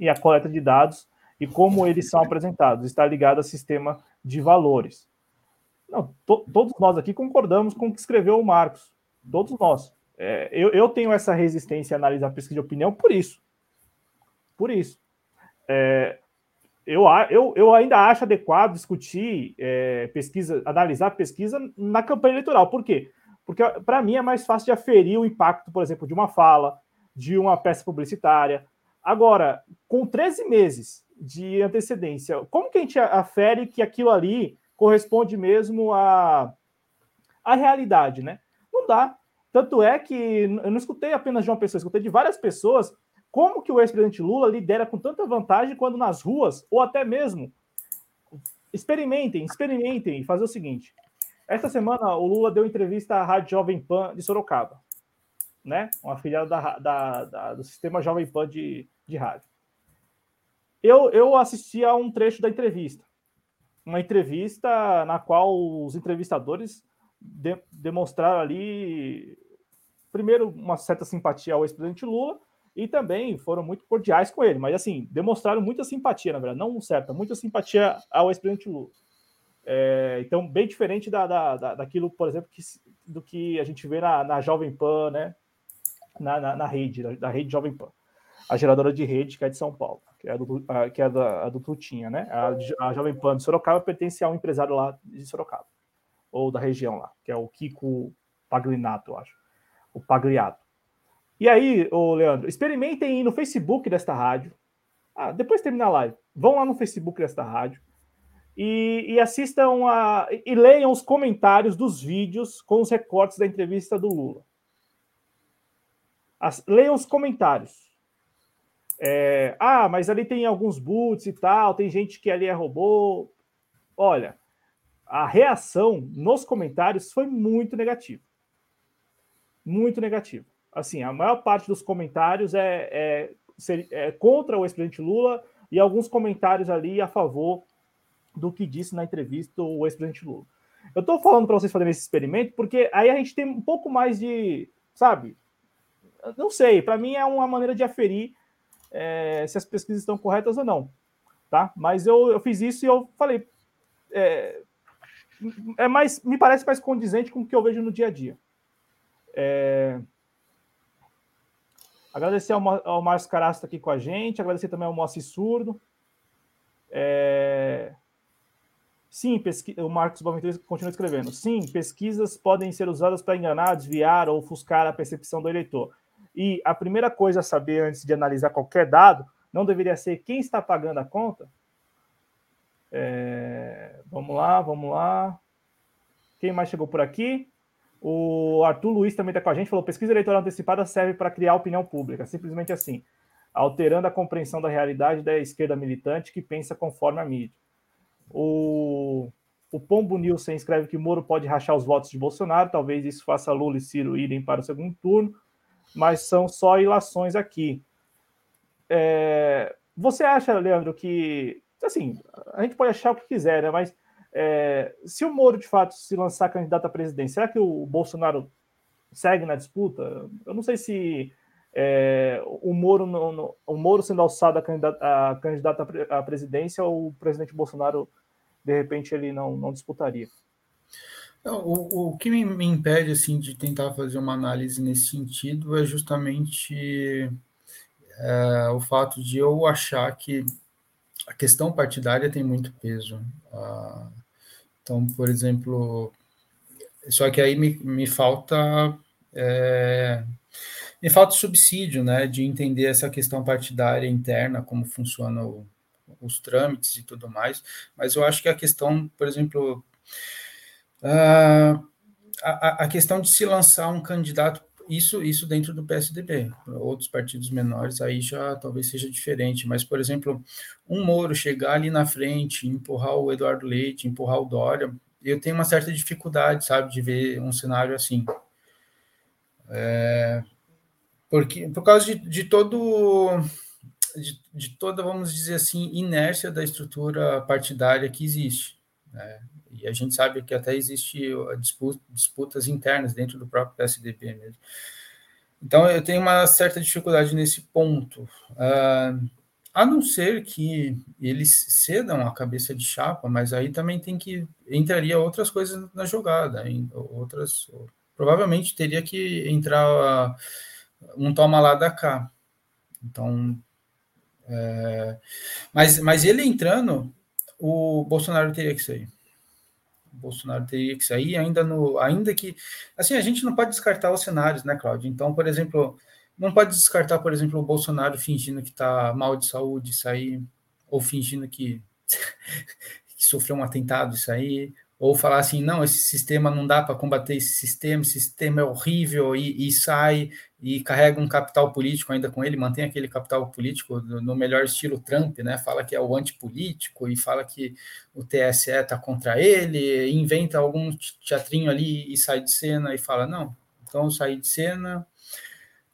E a coleta de dados e como eles são apresentados está ligado ao sistema de valores. Não, to, todos nós aqui concordamos com o que escreveu o Marcos. Todos nós. É, eu, eu, tenho essa resistência a analisar pesquisa de opinião por isso. Por isso. É, eu, eu, eu ainda acho adequado discutir é, pesquisa, analisar pesquisa na campanha eleitoral. Por quê? Porque para mim é mais fácil de aferir o impacto, por exemplo, de uma fala, de uma peça publicitária. Agora, com 13 meses de antecedência, como que a gente afere que aquilo ali corresponde mesmo à, à realidade, né? Não dá. Tanto é que eu não escutei apenas de uma pessoa, escutei de várias pessoas como que o ex-presidente Lula lidera com tanta vantagem quando nas ruas, ou até mesmo. Experimentem, experimentem e fazer o seguinte. Esta semana o Lula deu entrevista à Rádio Jovem Pan de Sorocaba, né? Uma filial da, da, da, do sistema Jovem Pan de, de rádio. Eu, eu assisti a um trecho da entrevista. Uma entrevista na qual os entrevistadores de, demonstraram ali, primeiro, uma certa simpatia ao ex-presidente Lula e também foram muito cordiais com ele, mas assim, demonstraram muita simpatia, na verdade, não certa, muita simpatia ao ex-presidente Lula. É, então, bem diferente da, da, da, daquilo, por exemplo, que, do que a gente vê na, na Jovem Pan, né? Na, na, na rede, da, rede Jovem Pan, a geradora de rede que é de São Paulo, que é, do, a, que é da, do Tutinha, né? A, a Jovem Pan de Sorocaba pertence a um empresário lá de Sorocaba, ou da região lá, que é o Kiko Paglinato, eu acho, o Pagliato. E aí, ô Leandro, experimentem ir no Facebook desta rádio. Ah, depois de terminar a live, vão lá no Facebook desta rádio e, e assistam a, e leiam os comentários dos vídeos com os recortes da entrevista do Lula. As, leiam os comentários. É, ah, mas ali tem alguns boots e tal, tem gente que ali é robô. Olha, a reação nos comentários foi muito negativa. Muito negativa assim, a maior parte dos comentários é, é, é contra o ex-presidente Lula e alguns comentários ali a favor do que disse na entrevista o ex-presidente Lula. Eu estou falando para vocês fazerem esse experimento porque aí a gente tem um pouco mais de, sabe? Não sei, para mim é uma maneira de aferir é, se as pesquisas estão corretas ou não, tá? Mas eu, eu fiz isso e eu falei, é, é mais, me parece mais condizente com o que eu vejo no dia a dia. É, Agradecer ao, ao Márcio Carasto aqui com a gente, agradecer também ao Moacir Surdo. É... Sim, pesqui... o Marcos Boaventura continua escrevendo. Sim, pesquisas podem ser usadas para enganar, desviar ou ofuscar a percepção do eleitor. E a primeira coisa a saber antes de analisar qualquer dado não deveria ser quem está pagando a conta? É... Vamos lá, vamos lá. Quem mais chegou por aqui? O Arthur Luiz também está com a gente, falou: pesquisa eleitoral antecipada serve para criar opinião pública, simplesmente assim, alterando a compreensão da realidade da esquerda militante que pensa conforme a mídia. O, o Pombo Nilson escreve que Moro pode rachar os votos de Bolsonaro, talvez isso faça Lula e Ciro irem para o segundo turno, mas são só ilações aqui. É, você acha, Leandro, que. Assim, a gente pode achar o que quiser, né? Mas é, se o Moro de fato se lançar candidato à presidência, será que o Bolsonaro segue na disputa? Eu não sei se é, o, Moro no, o Moro sendo alçado a candidato, a candidato à presidência ou o presidente Bolsonaro, de repente, ele não, não disputaria. O, o que me, me, impede assim de tentar fazer uma análise nesse sentido é justamente é, o fato de eu achar que a questão partidária tem muito peso. Ah, então, por exemplo, só que aí me, me falta é, me falta subsídio, né, de entender essa questão partidária interna, como funcionam os trâmites e tudo mais. Mas eu acho que a questão, por exemplo, a, a, a questão de se lançar um candidato isso, isso dentro do PSDB. Outros partidos menores aí já talvez seja diferente, mas, por exemplo, um Moro chegar ali na frente, empurrar o Eduardo Leite, empurrar o Dória, eu tenho uma certa dificuldade, sabe, de ver um cenário assim. É, porque, por causa de, de todo. De, de, toda, vamos dizer assim, inércia da estrutura partidária que existe. Né? E a gente sabe que até existe disputa, disputas internas dentro do próprio PSDB mesmo. Então, eu tenho uma certa dificuldade nesse ponto. Uh, a não ser que eles cedam a cabeça de chapa, mas aí também tem que entraria outras coisas na jogada, outras provavelmente teria que entrar um toma lá da cá. Então, É, mas, mas ele entrando, o Bolsonaro teria que sair. Bolsonaro teria que sair, ainda no, ainda que, assim, a gente não pode descartar os cenários, né, Cláudio? Então, por exemplo, não pode descartar, por exemplo, o Bolsonaro fingindo que está mal de saúde, sair, ou fingindo que, <laughs> que sofreu um atentado, aí, ou falar assim, não, esse sistema não dá para combater esse sistema, esse sistema é horrível, e, e, sai e carrega um capital político ainda com ele, mantém aquele capital político no melhor estilo Trump, né? Fala que é o antipolítico e fala que o TSE está contra ele, inventa algum teatrinho ali e sai de cena e fala, não, então sair de cena.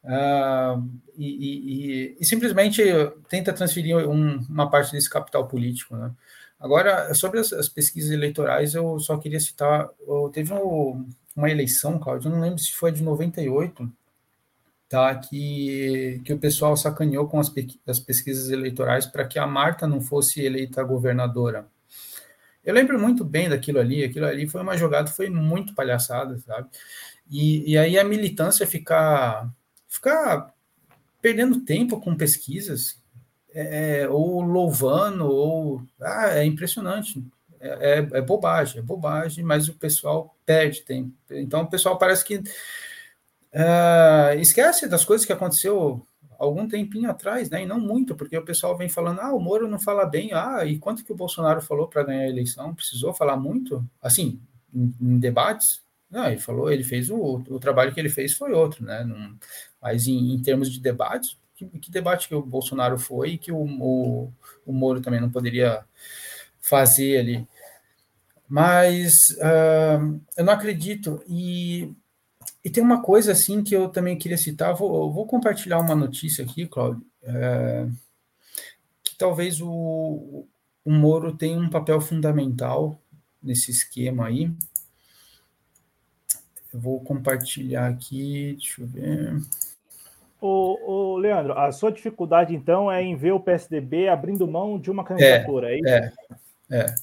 Uh, e, e, e, simplesmente tenta transferir um, uma parte desse capital político, né? Agora, sobre as, as, pesquisas eleitorais, eu só queria citar, teve um, uma eleição, Cláudio, eu não lembro se foi de 98, tá, que, que o pessoal sacaneou com as, as pesquisas eleitorais para que a Marta não fosse eleita governadora. Eu lembro muito bem daquilo ali, aquilo ali foi uma jogada, foi muito palhaçada, sabe? E, e aí a militância ficar, ficar perdendo tempo com pesquisas, é, é, ou louvando, ou. Ah, é impressionante. É, é, é, bobagem, é bobagem, mas o pessoal perde tempo. Então o pessoal parece que uh, esquece das coisas que aconteceu algum tempinho atrás, né? E não muito, porque o pessoal vem falando, ah, o Moro não fala bem, ah, e quanto que o Bolsonaro falou para ganhar a eleição? Precisou falar muito? Assim, em, em debates? Não, ele falou, ele fez o, o trabalho que ele fez foi outro, né? Mas em, em termos de debates, que, que debate que o Bolsonaro foi e que o, o, o Moro também não poderia fazer ali. Mas uh, eu não acredito. E, e tem uma coisa assim que eu também queria citar. Vou, vou compartilhar uma notícia aqui, Cláudio, uh, que talvez o, o Moro tenha um papel fundamental nesse esquema aí. Eu vou compartilhar aqui, deixa eu ver. O, o, Leandro, a sua dificuldade então é em ver o PSDB abrindo mão de uma candidatura, é, é isso? É, é.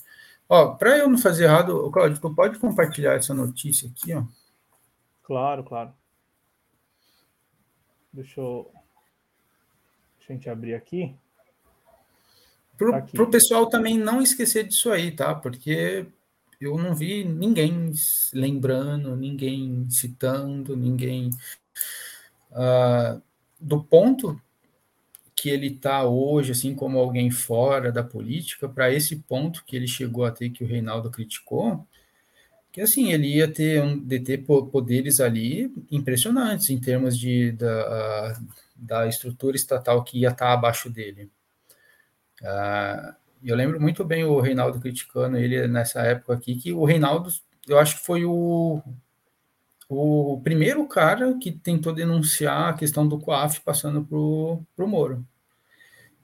Ó, para eu não fazer errado, Claudio, tu pode compartilhar essa notícia aqui, ó? Claro, claro. Deixa eu, Deixa a gente abrir aqui. Para o tá pessoal também não esquecer disso aí, tá? Porque eu não vi ninguém lembrando, ninguém citando, ninguém uh, do ponto que ele está hoje, assim como alguém fora da política, para esse ponto que ele chegou a ter que o Reinaldo criticou, que assim ele ia ter um, poderes ali impressionantes em termos de da, da estrutura estatal que ia estar tá abaixo dele. Uh, eu lembro muito bem o Reinaldo criticando ele nessa época aqui, que o Reinaldo, eu acho que foi o, o primeiro cara que tentou denunciar a questão do COAF passando para o Moro.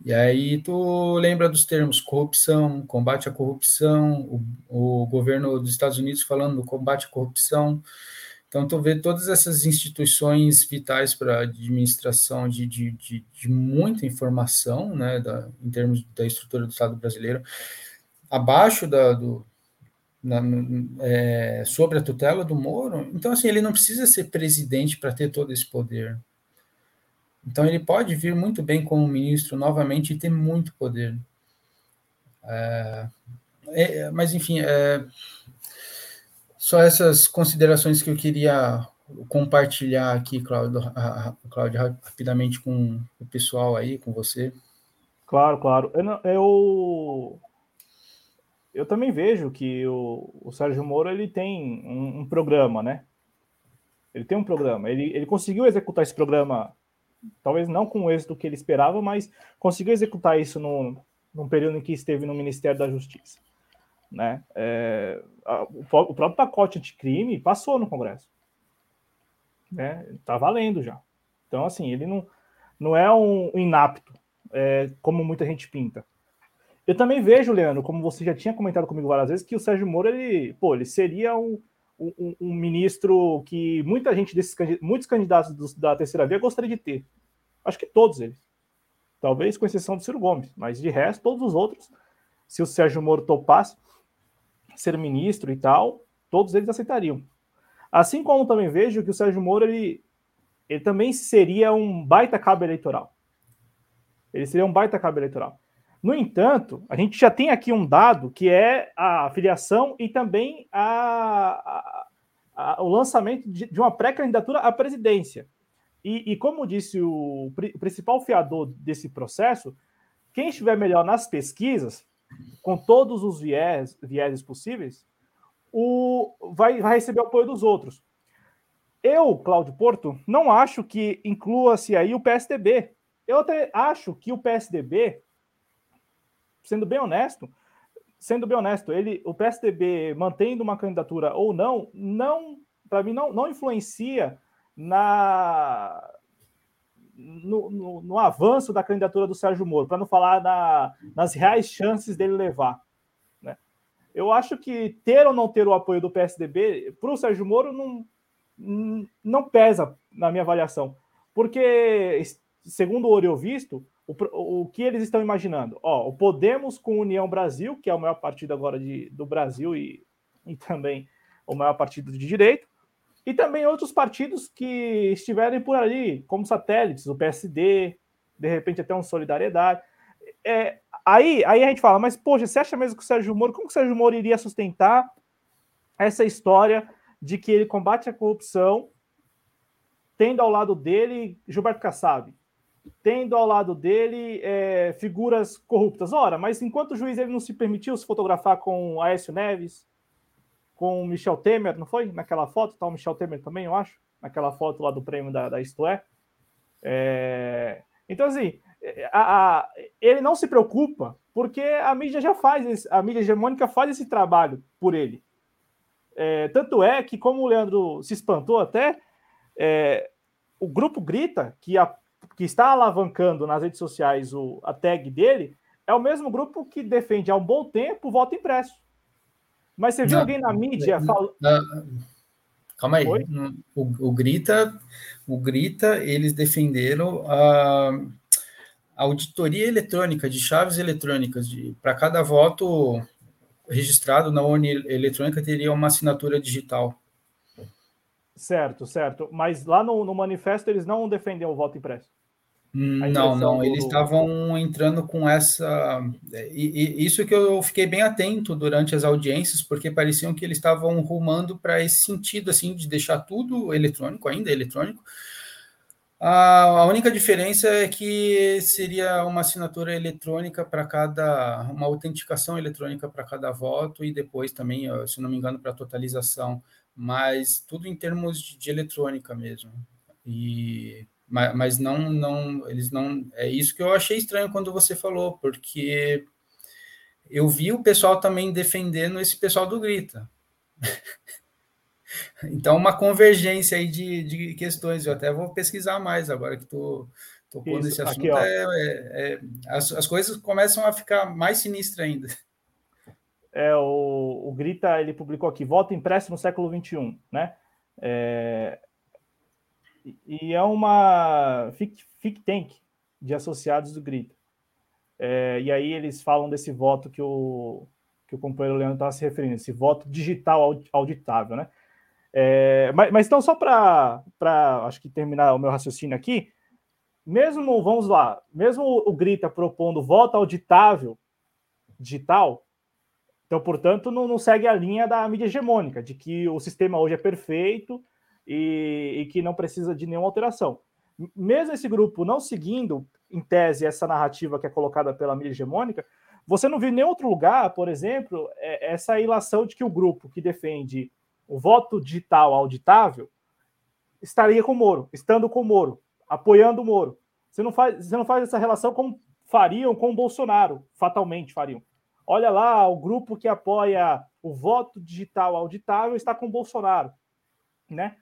E aí tu lembra dos termos corrupção, combate à corrupção, o, o governo dos Estados Unidos falando do combate à corrupção. Então tu vê todas essas instituições vitais para a administração de, de, de, de, muita informação, né, da, em termos da estrutura do Estado brasileiro, abaixo da, do, na, é, sobre a tutela do Moro, então assim, ele não precisa ser presidente para ter todo esse poder. Então ele pode vir muito bem como ministro novamente e ter muito poder. É, é, mas enfim, é, só essas considerações que eu queria compartilhar aqui, Cláudio, Cláudio rapidamente com o pessoal aí, com você. Claro, claro. Eu, eu eu também vejo que o, o Sérgio Moro ele tem um, um, programa, né? Ele tem um programa. Ele, ele conseguiu executar esse programa, talvez não com o êxito que ele esperava, mas conseguiu executar isso no, num período em que esteve no Ministério da Justiça. Né? É, a, o, o, próprio pacote anticrime passou no Congresso. Né? Tá valendo já. Então, assim, ele não, não é um inapto, é, como muita gente pinta. Eu também vejo, Leandro, como você já tinha comentado comigo várias vezes, que o Sérgio Moro, ele, pô, ele seria um, um, um ministro que muita gente desses muitos candidatos do, da terceira via gostaria de ter. Acho que todos eles. Talvez com exceção do Ciro Gomes, mas de resto, todos os outros, se o Sérgio Moro topasse ser ministro e tal, todos eles aceitariam. Assim como também vejo que o Sérgio Moro, ele, ele também seria um baita cabo eleitoral. Ele seria um baita cabo eleitoral. No entanto, a gente já tem aqui um dado que é a filiação e também a, a, a, o lançamento de, de uma pré-candidatura à presidência. E, e, como disse o, o principal fiador desse processo, quem estiver melhor nas pesquisas, com todos os viés, possíveis, o, vai, vai receber o apoio dos outros. Eu, Cláudio Porto, não acho que inclua-se aí o PSDB. Eu até acho que o PSDB, sendo bem honesto, sendo bem honesto, ele, o PSDB mantendo uma candidatura ou não, não para mim não, não influencia na no, no, no, avanço da candidatura do Sérgio Moro, para não falar na, nas reais chances dele levar. Né? Eu acho que ter ou não ter o apoio do PSDB para o Sérgio Moro não, não pesa na minha avaliação, porque, segundo o Oreo Visto, o, o que eles estão imaginando? Ó, o Podemos com União Brasil, que é o maior partido agora de, do Brasil e, e também o maior partido de direito, e também outros partidos que estiverem por ali, como satélites, o PSD, de repente até um Solidariedade. É, aí, aí a gente fala, mas poxa, você acha mesmo que o Sérgio Moro, como que o Sérgio Moro iria sustentar essa história de que ele combate a corrupção, tendo ao lado dele Gilberto Kassab, tendo ao lado dele é, figuras corruptas? Ora, mas enquanto o juiz ele não se permitiu se fotografar com Aécio Neves, com Michel Temer, não foi? Naquela foto, tá o Michel Temer também, eu acho, naquela foto lá do prêmio da, da Isto é. é... Então, assim, a, a, ele não se preocupa porque a mídia já faz, esse, a mídia hegemônica faz esse trabalho por ele. É, tanto é que, como o Leandro se espantou até, é, o grupo Grita, que, a, que está alavancando nas redes sociais o, a tag dele, é o mesmo grupo que defende há um bom tempo o voto impresso. Mas você viu não, alguém na mídia falando. Calma aí. O, o, Grita, o Grita, eles defenderam a, auditoria eletrônica de chaves eletrônicas. Para cada voto registrado na urna eletrônica, teria uma assinatura digital. Certo, certo. Mas lá no, no manifesto eles não defendem o voto impresso. Não, não, eles estavam entrando com essa. E, e, isso que eu fiquei bem atento durante as audiências, porque pareciam que eles estavam rumando para esse sentido, assim, de deixar tudo eletrônico, ainda eletrônico. A, a única diferença é que seria uma assinatura eletrônica para cada. uma autenticação eletrônica para cada voto e depois também, se não me engano, para totalização, mas tudo em termos de, de eletrônica mesmo. E mas, mas não, não, eles não. É isso que eu achei estranho quando você falou, porque eu vi o pessoal também defendendo esse pessoal do Grita. <laughs> então, uma convergência aí de, de questões. Eu até vou pesquisar mais agora que estou tocando nesse assunto. Aqui, é, é, é, as, as coisas começam a ficar mais sinistras ainda. É, o, o Grita, ele publicou aqui, voto impresso no século XXI, né? É, e é uma think, tank de associados do Grita. É, e aí eles falam desse voto que o, que o companheiro Leandro estava se referindo, esse voto digital auditável, né? É, mas, mas, então, só para, acho que terminar o meu raciocínio aqui, mesmo, vamos lá, mesmo o Grita propondo voto auditável digital, então, portanto, não, não segue a linha da mídia hegemônica, de que o sistema hoje é perfeito, e, e que não precisa de nenhuma alteração. Mesmo esse grupo não seguindo, em tese, essa narrativa que é colocada pela mídia hegemônica, você não viu em nenhum outro lugar, por exemplo, é, essa ilação de que o grupo que defende o voto digital auditável estaria com o Moro, estando com o Moro, apoiando o Moro. Você não faz, você não faz essa relação como fariam com o Bolsonaro, fatalmente fariam. Olha lá, o grupo que apoia o voto digital auditável está com Bolsonaro, né?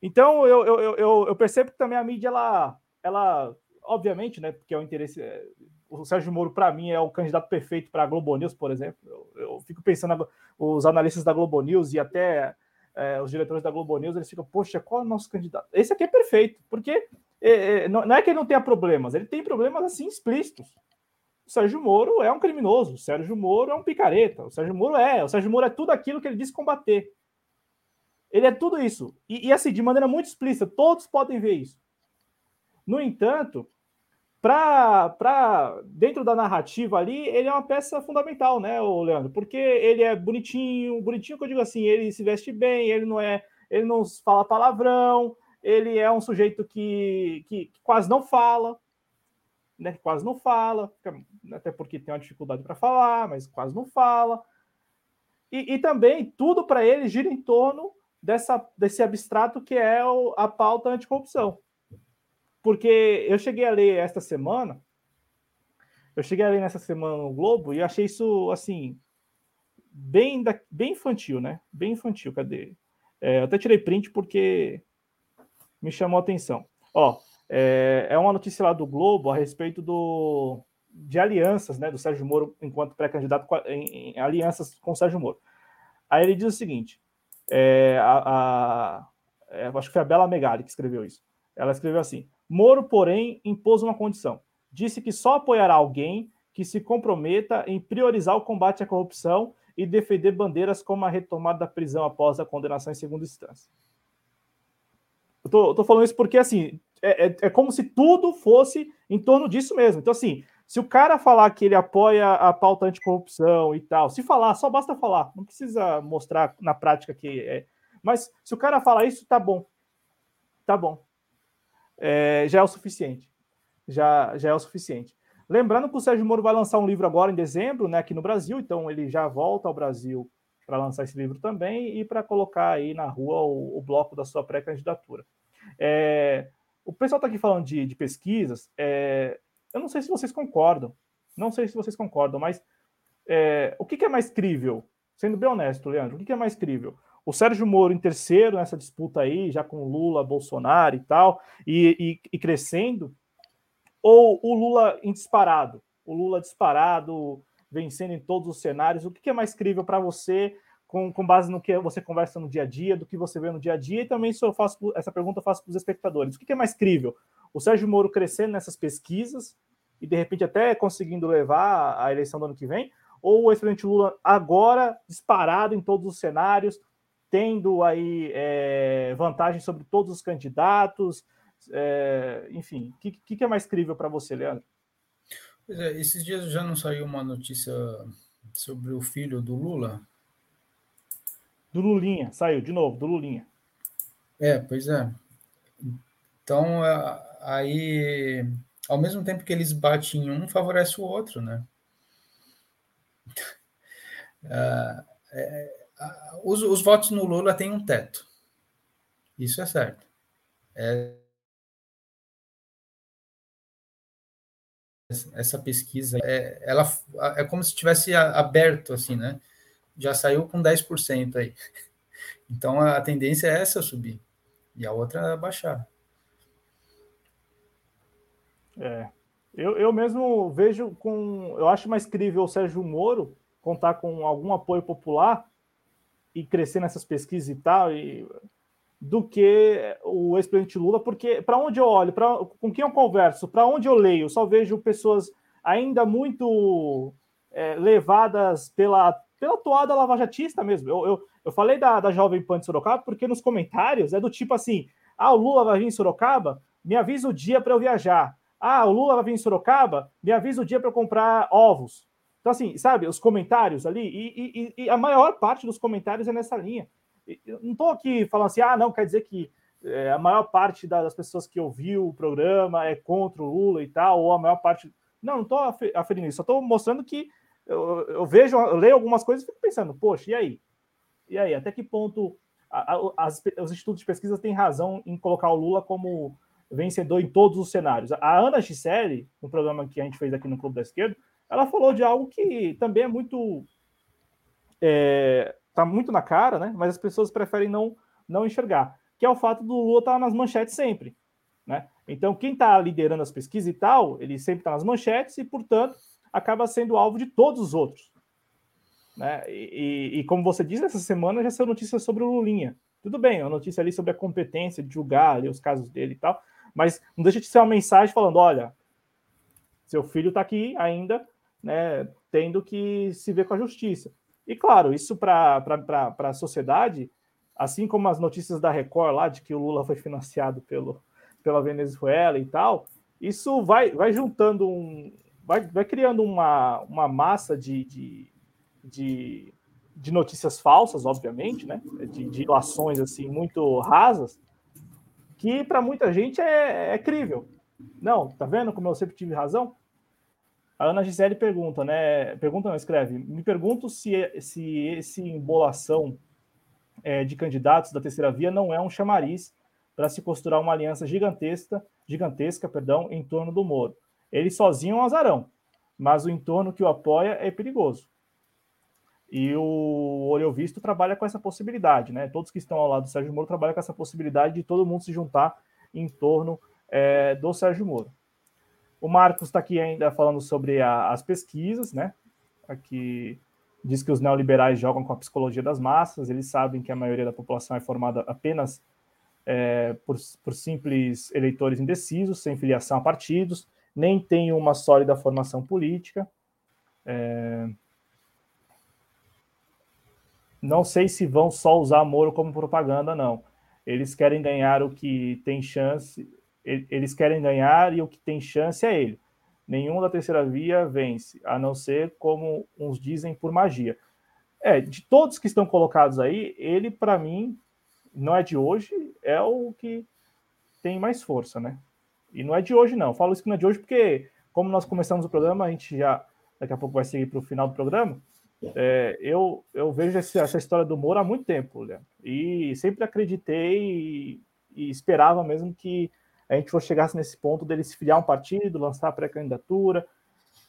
Então, eu, eu, eu, eu, percebo que também a mídia, ela, ela obviamente, né, porque é o interesse. É, o Sérgio Moro, para mim, é o candidato perfeito para a Globo News, por exemplo. Eu, eu fico pensando, os analistas da Globo News e até é, os diretores da Globo News, eles ficam, poxa, qual é o nosso candidato? Esse aqui é perfeito, porque é, é, não é que ele não tenha problemas, ele tem problemas assim explícitos. Sérgio Moro é um criminoso, o Sérgio Moro é um picareta, o Sérgio Moro é, o Sérgio Moro é tudo aquilo que ele disse combater. Ele é tudo isso. E, e, assim, de maneira muito explícita, todos podem ver isso. No entanto, para dentro da narrativa ali, ele é uma peça fundamental, né, Leandro? Porque ele é bonitinho, bonitinho que eu digo assim, ele se veste bem, ele não é, ele não fala palavrão, ele é um sujeito que, que, que quase não fala, né? Quase não fala, até porque tem uma dificuldade para falar, mas quase não fala. E, e também tudo para ele gira em torno dessa, desse abstrato que é o, a pauta anticorrupção. Porque eu cheguei a ler esta semana, eu cheguei a ler nessa semana no Globo e achei isso assim bem, da, bem infantil, né? Bem infantil, cadê? É, eu até tirei print porque me chamou a atenção. Ó, é, é uma notícia lá do Globo a respeito do, de alianças, né, do Sérgio Moro enquanto pré-candidato em, em, alianças com o Sérgio Moro. Aí ele diz o seguinte: é, a, a é, acho que foi a Bela Megali que escreveu isso. Ela escreveu assim: Moro, porém, impôs uma condição. Disse que só apoiará alguém que se comprometa em priorizar o combate à corrupção e defender bandeiras como a retomada da prisão após a condenação em segunda instância. Eu tô, eu tô falando isso porque, assim, é, é, é, como se tudo fosse em torno disso mesmo. Então, assim, se o cara falar que ele apoia a pauta anticorrupção e tal, se falar, só basta falar, não precisa mostrar na prática que é. Mas se o cara falar isso, tá bom. Tá bom. É, já é o suficiente. Já, já é o suficiente. Lembrando que o Sérgio Moro vai lançar um livro agora em dezembro, né, aqui no Brasil, então ele já volta ao Brasil para lançar esse livro também e para colocar aí na rua o, o bloco da sua pré-candidatura. É, o pessoal está aqui falando de, de pesquisas. É, eu não sei se vocês concordam. Não sei se vocês concordam, mas é, o que, que, é mais crível? Sendo bem honesto, Leandro, o que, que, é mais crível? O Sérgio Moro em terceiro nessa disputa aí, já com Lula, Bolsonaro e tal, e, e, e crescendo, ou o Lula em disparado? O Lula disparado, vencendo em todos os cenários. O que, que é mais crível para você com, com base no que você conversa no dia a dia, do que você vê no dia a dia, e também se eu faço essa pergunta eu faço para os espectadores. O que é mais crível? O Sérgio Moro crescendo nessas pesquisas e de repente até conseguindo levar a eleição do ano que vem, ou o ex-presidente Lula agora disparado em todos os cenários, tendo aí é, vantagem sobre todos os candidatos, é, enfim, o que, que, é mais crível para você, Leandro? Pois é, esses dias já não saiu uma notícia sobre o filho do Lula, do Lulinha, saiu de novo, do Lulinha. É, pois é. Então, aí, ao mesmo tempo que eles batem em um, favorece o outro, né? Uh, <laughs> é, os, os, votos no Lula têm um teto. Isso é certo. É, essa pesquisa, é, ela é como se tivesse aberto, assim, né? Já saiu com 10% aí. Então a tendência é essa subir e a outra baixar. É. Eu, eu mesmo vejo com. Eu acho mais crível o Sérgio Moro contar com algum apoio popular e crescer nessas pesquisas e tal, e, do que o ex-presidente Lula, porque para onde eu olho, pra, com quem eu converso, para onde eu leio, só vejo pessoas ainda muito é, levadas pela pela toada lavajatista mesmo. Eu, eu, eu falei da, da Jovem Pan de Sorocaba porque nos comentários é do tipo assim: ah, o Lula vai vir em Sorocaba? Me avisa o dia para eu viajar. Ah, o Lula vai vir em Sorocaba? Me avisa o dia para eu comprar ovos. Então, assim, sabe, os comentários ali, e, e, e, a maior parte dos comentários é nessa linha. Eu não estou aqui falando assim, ah, não, quer dizer que é, a maior parte das pessoas que ouviu o programa é contra o Lula e tal, ou a maior parte. Não, não estou aferindo isso, só estou mostrando que eu, eu, vejo, eu leio algumas coisas e fico pensando, poxa, e aí? E aí, até que ponto a, a, as, os institutos de pesquisa têm razão em colocar o Lula como vencedor em todos os cenários? A Ana Gisele, no programa que a gente fez aqui no Clube da Esquerda, ela falou de algo que também é muito. É, tá muito na cara, né? Mas as pessoas preferem não, não enxergar, que é o fato do Lula estar tá nas manchetes sempre. Né? Então, quem está liderando as pesquisas e tal, ele sempre está nas manchetes e, portanto, acaba sendo alvo de todos os outros. Né? E, e, como você disse, essa semana já saiu notícia sobre o Lulinha. Tudo bem, uma notícia ali sobre a competência de julgar ali, os casos dele e tal, mas não deixa de ser uma mensagem falando: olha, seu filho está aqui ainda, né, tendo que se ver com a justiça. E claro, isso para a sociedade, assim como as notícias da Record lá de que o Lula foi financiado pelo, pela Venezuela e tal, isso vai, vai juntando um. Vai, vai criando uma, uma massa de, de, de, de notícias falsas, obviamente, né? De, de assim muito rasas, que para muita gente é, é crível. Não, tá vendo como eu sempre tive razão? A Ana Gisele pergunta, né? Pergunta, não, escreve. Me pergunto se, se esse embolação é, de candidatos da terceira via não é um chamariz para se costurar uma aliança gigantesca, gigantesca perdão, em torno do Moro. Ele sozinho é um azarão, mas o entorno que o apoia é perigoso. E o Olho Visto trabalha com essa possibilidade, né? Todos que estão ao lado do Sérgio Moro trabalham com essa possibilidade de todo mundo se juntar em torno é, do Sérgio Moro. O Marcos está aqui ainda falando sobre a, as pesquisas, né? Aqui diz que os neoliberais jogam com a psicologia das massas, eles sabem que a maioria da população é formada apenas é, por, por, simples eleitores indecisos, sem filiação a partidos, nem tem uma sólida formação política. É... Não sei se vão só usar Moro como propaganda, não. Eles querem ganhar o que tem chance, eles querem ganhar e o que tem chance é ele. Nenhum da terceira via vence, a não ser como uns dizem por magia. É, de todos que estão colocados aí, ele para mim não é de hoje, é o que tem mais força, né? E não é de hoje não. Eu falo isso que não é de hoje porque como nós começamos o programa, a gente já daqui a pouco vai seguir para o final do programa. É, eu, eu vejo essa, essa história do Moro há muito tempo, Leandro, e sempre acreditei e, e esperava mesmo que a gente for chegasse nesse ponto dele se filiar um partido, lançar a pré-candidatura.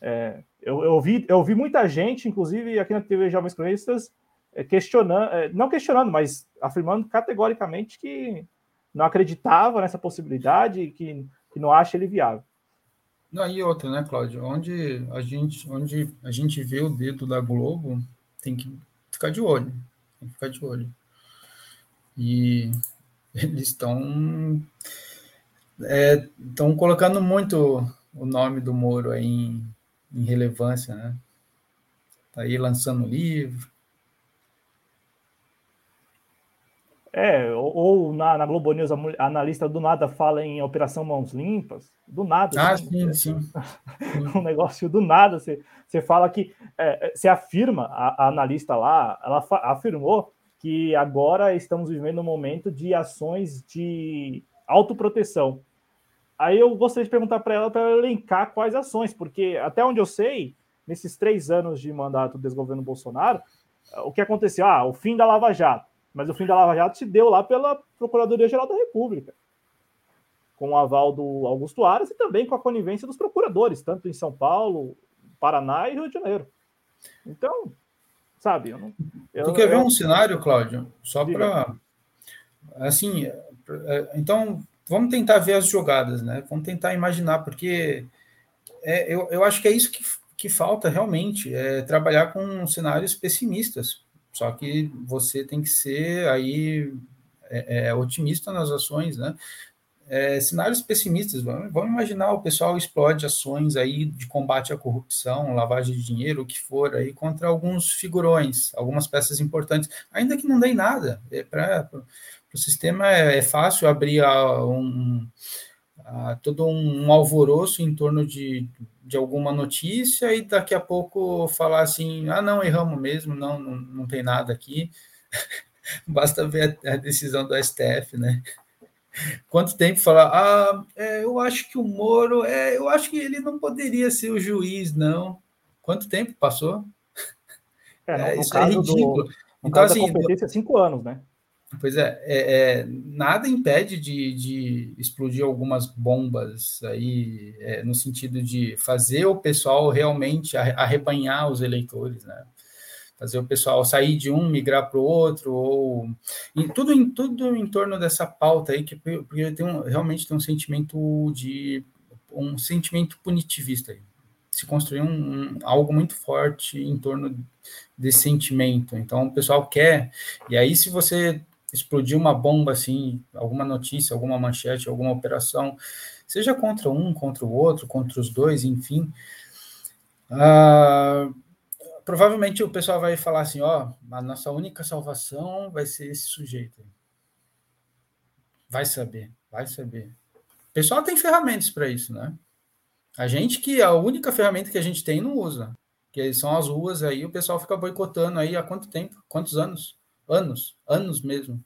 É, eu, eu, vi, eu vi muita gente, inclusive aqui na TV Jovens Cronistas, é, questionando, é, não questionando, mas afirmando categoricamente que não acreditava nessa possibilidade, que, que não acha ele viável. Não, outra, né, Cláudio? Onde a gente, onde a gente vê o dedo da Globo, tem que ficar de olho. Tem que ficar de olho. E eles estão estão é, colocando muito o nome do Moro aí em, em relevância, né? Tá aí lançando livro. É, ou, ou na, na, Globo News a, analista do nada fala em Operação Mãos Limpas, do nada. Ah, assim, sim, sim. <laughs> um negócio do nada, você, você fala que, é, é, você afirma, a, a analista lá, ela afirmou que agora estamos vivendo um momento de ações de autoproteção. Aí eu gostaria de perguntar para ela para elencar quais ações, porque até onde eu sei, nesses três anos de mandato do desgoverno Bolsonaro, o que aconteceu? Ah, o fim da Lava Jato. Mas o fim da Lava Jato se deu lá pela Procuradoria-Geral da República, com o aval do Augusto Aras e também com a conivência dos procuradores, tanto em São Paulo, Paraná e Rio de Janeiro. Então, sabe, eu não. Eu, tu quer ver um cenário, Cláudio? Só para. Assim, é, então, vamos tentar ver as jogadas, né? Vamos tentar imaginar, porque é, eu, eu acho que é isso que, que falta realmente, é trabalhar com cenários pessimistas. Só que você tem que ser aí é, é, otimista nas ações, né? É, cenários pessimistas, vamos, vamos, imaginar o pessoal explode ações aí de combate à corrupção, lavagem de dinheiro, o que for aí, contra alguns figurões, algumas peças importantes, ainda que não dê nada, é para o sistema é, é, fácil abrir a, um, a, todo um alvoroço em torno de, de alguma notícia e daqui a pouco falar assim, ah, não, erramos mesmo, não, não, não tem nada aqui. <laughs> Basta ver a, a, decisão do STF, né? Quanto tempo falar, ah, é, eu acho que o Moro, é, eu acho que ele não poderia ser o juiz, não. Quanto tempo passou? É, <laughs> é, isso é ridículo. Do, então, assim, competência, cinco anos, né? Pois é, é, é, nada impede de, de, explodir algumas bombas aí, é, no sentido de fazer o pessoal realmente arrebanhar os eleitores, né? Fazer o pessoal sair de um, migrar para o outro, ou tudo, em, tudo em torno dessa pauta aí, que porque tem um, realmente tem um sentimento de um sentimento punitivista aí. Se construir um, um, algo muito forte em torno desse sentimento. Então, o pessoal quer, e aí, se você explodir uma bomba assim, alguma notícia, alguma manchete, alguma operação, seja contra um, contra o outro, contra os dois, enfim. Uh, provavelmente o pessoal vai falar assim: ó, a nossa única salvação vai ser esse sujeito. Vai saber, vai saber. O pessoal tem ferramentas para isso, né? A gente que a única ferramenta que a gente tem não usa, que são as ruas aí, o pessoal fica boicotando aí há quanto tempo? Quantos anos? Anos, anos mesmo.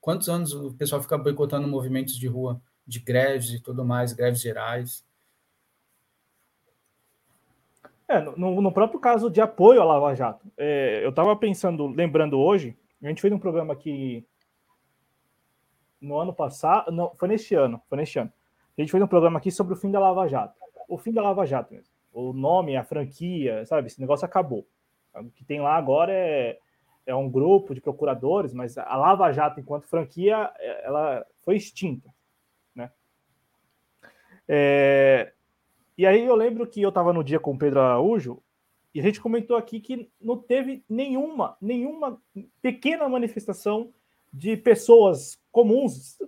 Quantos anos o pessoal fica boicotando movimentos de rua, de greves e tudo mais, greves gerais? É, no, no, próprio caso de apoio à Lava Jato, é, eu estava pensando, lembrando hoje, a gente fez um programa aqui no ano passado, não, foi neste ano, foi neste ano. A gente fez um programa aqui sobre o fim da Lava Jato. O fim da Lava Jato mesmo. O nome, a franquia, sabe? Esse negócio acabou. O que tem lá agora é, é um grupo de procuradores, mas a Lava Jato, enquanto franquia, ela foi extinta. Né? É, e aí eu lembro que eu estava no dia com o Pedro Araújo e a gente comentou aqui que não teve nenhuma, nenhuma pequena manifestação de pessoas comuns,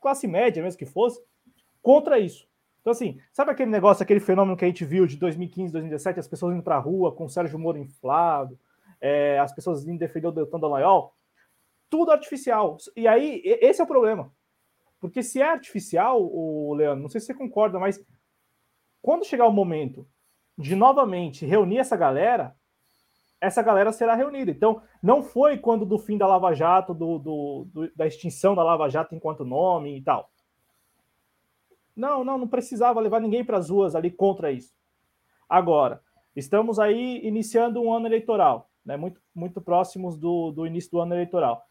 classe média mesmo que fosse, contra isso. Então, assim, sabe aquele negócio, aquele fenômeno que a gente viu de 2015, 2017, as pessoas indo para a rua com o Sérgio Moro inflado, é, as pessoas indo defender o Deltan Dallagnol? Tudo artificial. E aí, esse é o problema. Porque se é artificial, o Leandro, não sei se você concorda, mas quando chegar o momento de novamente reunir essa galera, essa galera será reunida. Então, não foi quando do fim da Lava Jato, do, do, do, da extinção da Lava Jato enquanto nome e tal. Não, não, não precisava levar ninguém para as ruas ali contra isso. Agora, estamos aí iniciando um ano eleitoral, né? Muito, muito próximos do, do início do ano eleitoral.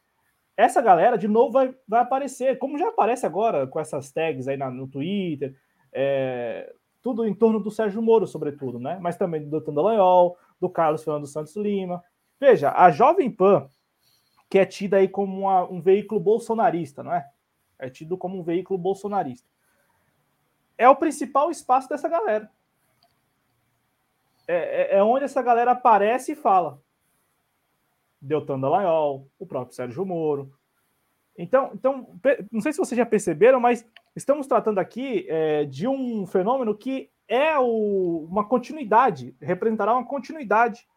Essa galera, de novo, vai, vai aparecer, como já aparece agora com essas tags aí na, no Twitter, é, tudo em torno do Sérgio Moro, sobretudo, né? Mas também do Dallagnol, do Carlos Fernando Santos Lima. Veja, a Jovem Pan, que é tida aí como uma, um veículo bolsonarista, não é? É tido como um veículo bolsonarista. É o principal espaço dessa galera. É, é, é onde essa galera aparece e fala. Deltan Dallagnol, o próprio Sérgio Moro. Então, então, não sei se vocês já perceberam, mas Estamos tratando aqui é, de um fenômeno que é o, uma continuidade, representará uma continuidade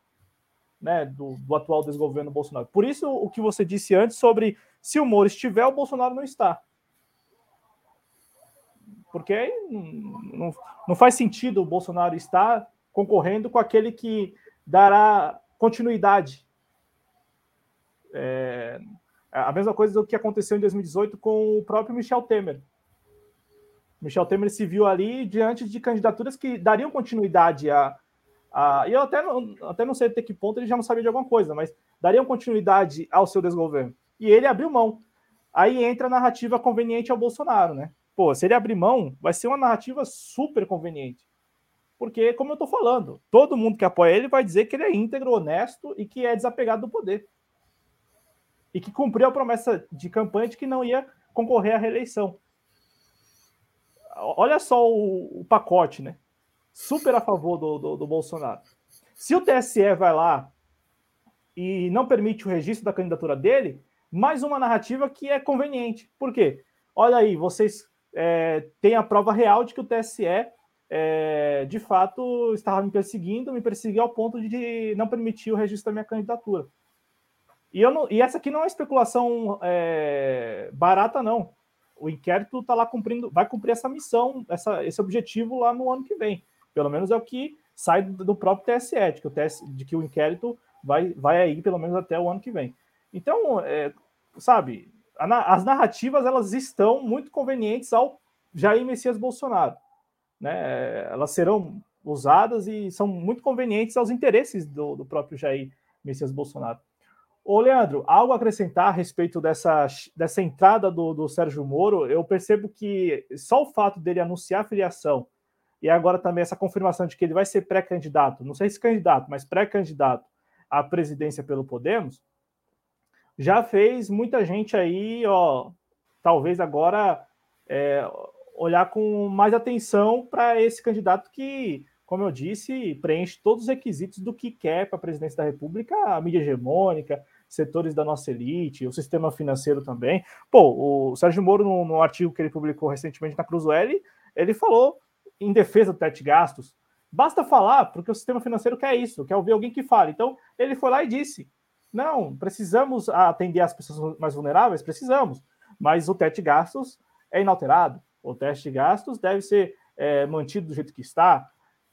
né, do, do, atual desgoverno Bolsonaro. Por isso, o que você disse antes sobre se o Moro estiver, o Bolsonaro não está. Porque aí não, não faz sentido o Bolsonaro estar concorrendo com aquele que dará continuidade. É, a mesma coisa do que aconteceu em 2018 com o próprio Michel Temer. Michel Temer se viu ali diante de candidaturas que dariam continuidade a. a e eu até não, até não sei até que ponto ele já não sabia de alguma coisa, mas dariam continuidade ao seu desgoverno. E ele abriu mão. Aí entra a narrativa conveniente ao Bolsonaro, né? Pô, se ele abrir mão, vai ser uma narrativa super conveniente. Porque, como eu tô falando, todo mundo que apoia ele vai dizer que ele é íntegro, honesto e que é desapegado do poder. E que cumpriu a promessa de campanha de que não ia concorrer à reeleição olha só o, o, pacote, né? Super a favor do, do, do Bolsonaro. Se o TSE vai lá e não permite o registro da candidatura dele, mais uma narrativa que é conveniente. Por quê? Olha aí, vocês é, têm a prova real de que o TSE é, de fato estava me perseguindo, me perseguiu ao ponto de não permitir o registro da minha candidatura. E, não, e essa aqui não é especulação é, barata, não o inquérito está lá cumprindo, vai cumprir essa missão, essa, esse objetivo lá no ano que vem. Pelo menos é o que sai do próprio TSE, de que o, TS, de que o inquérito vai, vai aí pelo menos até o ano que vem. Então, é, sabe, a, as narrativas elas estão muito convenientes ao Jair Messias Bolsonaro. Né? Elas serão usadas e são muito convenientes aos interesses do, do próprio Jair Messias Bolsonaro. Ô, Leandro, algo a acrescentar a respeito dessa, dessa entrada do, do Sérgio Moro? Eu percebo que só o fato dele anunciar a filiação e agora também essa confirmação de que ele vai ser pré-candidato, não sei se candidato, mas pré-candidato à presidência pelo Podemos, já fez muita gente aí, ó, talvez agora é, olhar com mais atenção para esse candidato que como eu disse, preenche todos os requisitos do que quer para a presidência da República, a mídia hegemônica, setores da nossa elite, o sistema financeiro também. Pô, o Sérgio Moro, no, no artigo que ele publicou recentemente na Cruzoel, ele falou em defesa do teto gastos. Basta falar, porque o sistema financeiro quer isso, quer ouvir alguém que fale. Então, ele foi lá e disse: não, precisamos atender as pessoas mais vulneráveis? Precisamos, mas o teto gastos é inalterado. O teste de gastos deve ser é, mantido do jeito que está.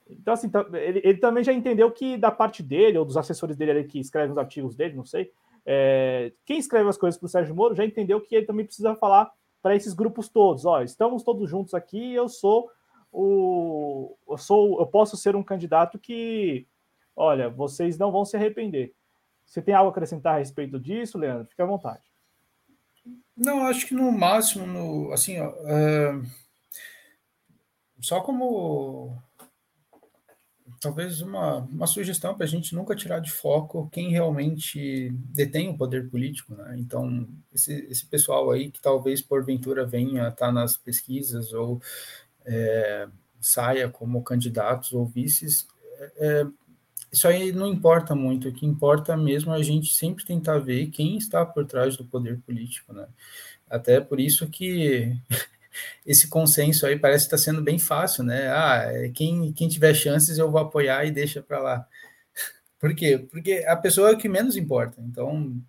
Então, assim, ele, ele, também já entendeu que da parte dele, ou dos assessores dele ali que escrevem os artigos dele, não sei, é, quem escreve as coisas para o Sérgio Moro já entendeu que ele também precisa falar para esses grupos todos, ó, estamos todos juntos aqui, eu sou o eu sou eu posso ser um candidato que, olha, vocês não vão se arrepender. Você tem algo a acrescentar a respeito disso, Leandro? Fique à vontade. Não, acho que no máximo, no, assim, ó, é, só como talvez uma, uma sugestão para a gente nunca tirar de foco quem realmente detém o poder político, né? Então, esse, esse pessoal aí que talvez porventura venha estar tá nas pesquisas ou é, saia como candidatos ou vices, é, é, isso aí não importa muito. O que importa mesmo é a gente sempre tentar ver quem está por trás do poder político, né? Até por isso que esse consenso aí parece estar sendo bem fácil, né? Ah, quem, quem tiver chances eu vou apoiar e deixa para lá. <laughs> Por quê? Porque a pessoa é o que menos importa. Então,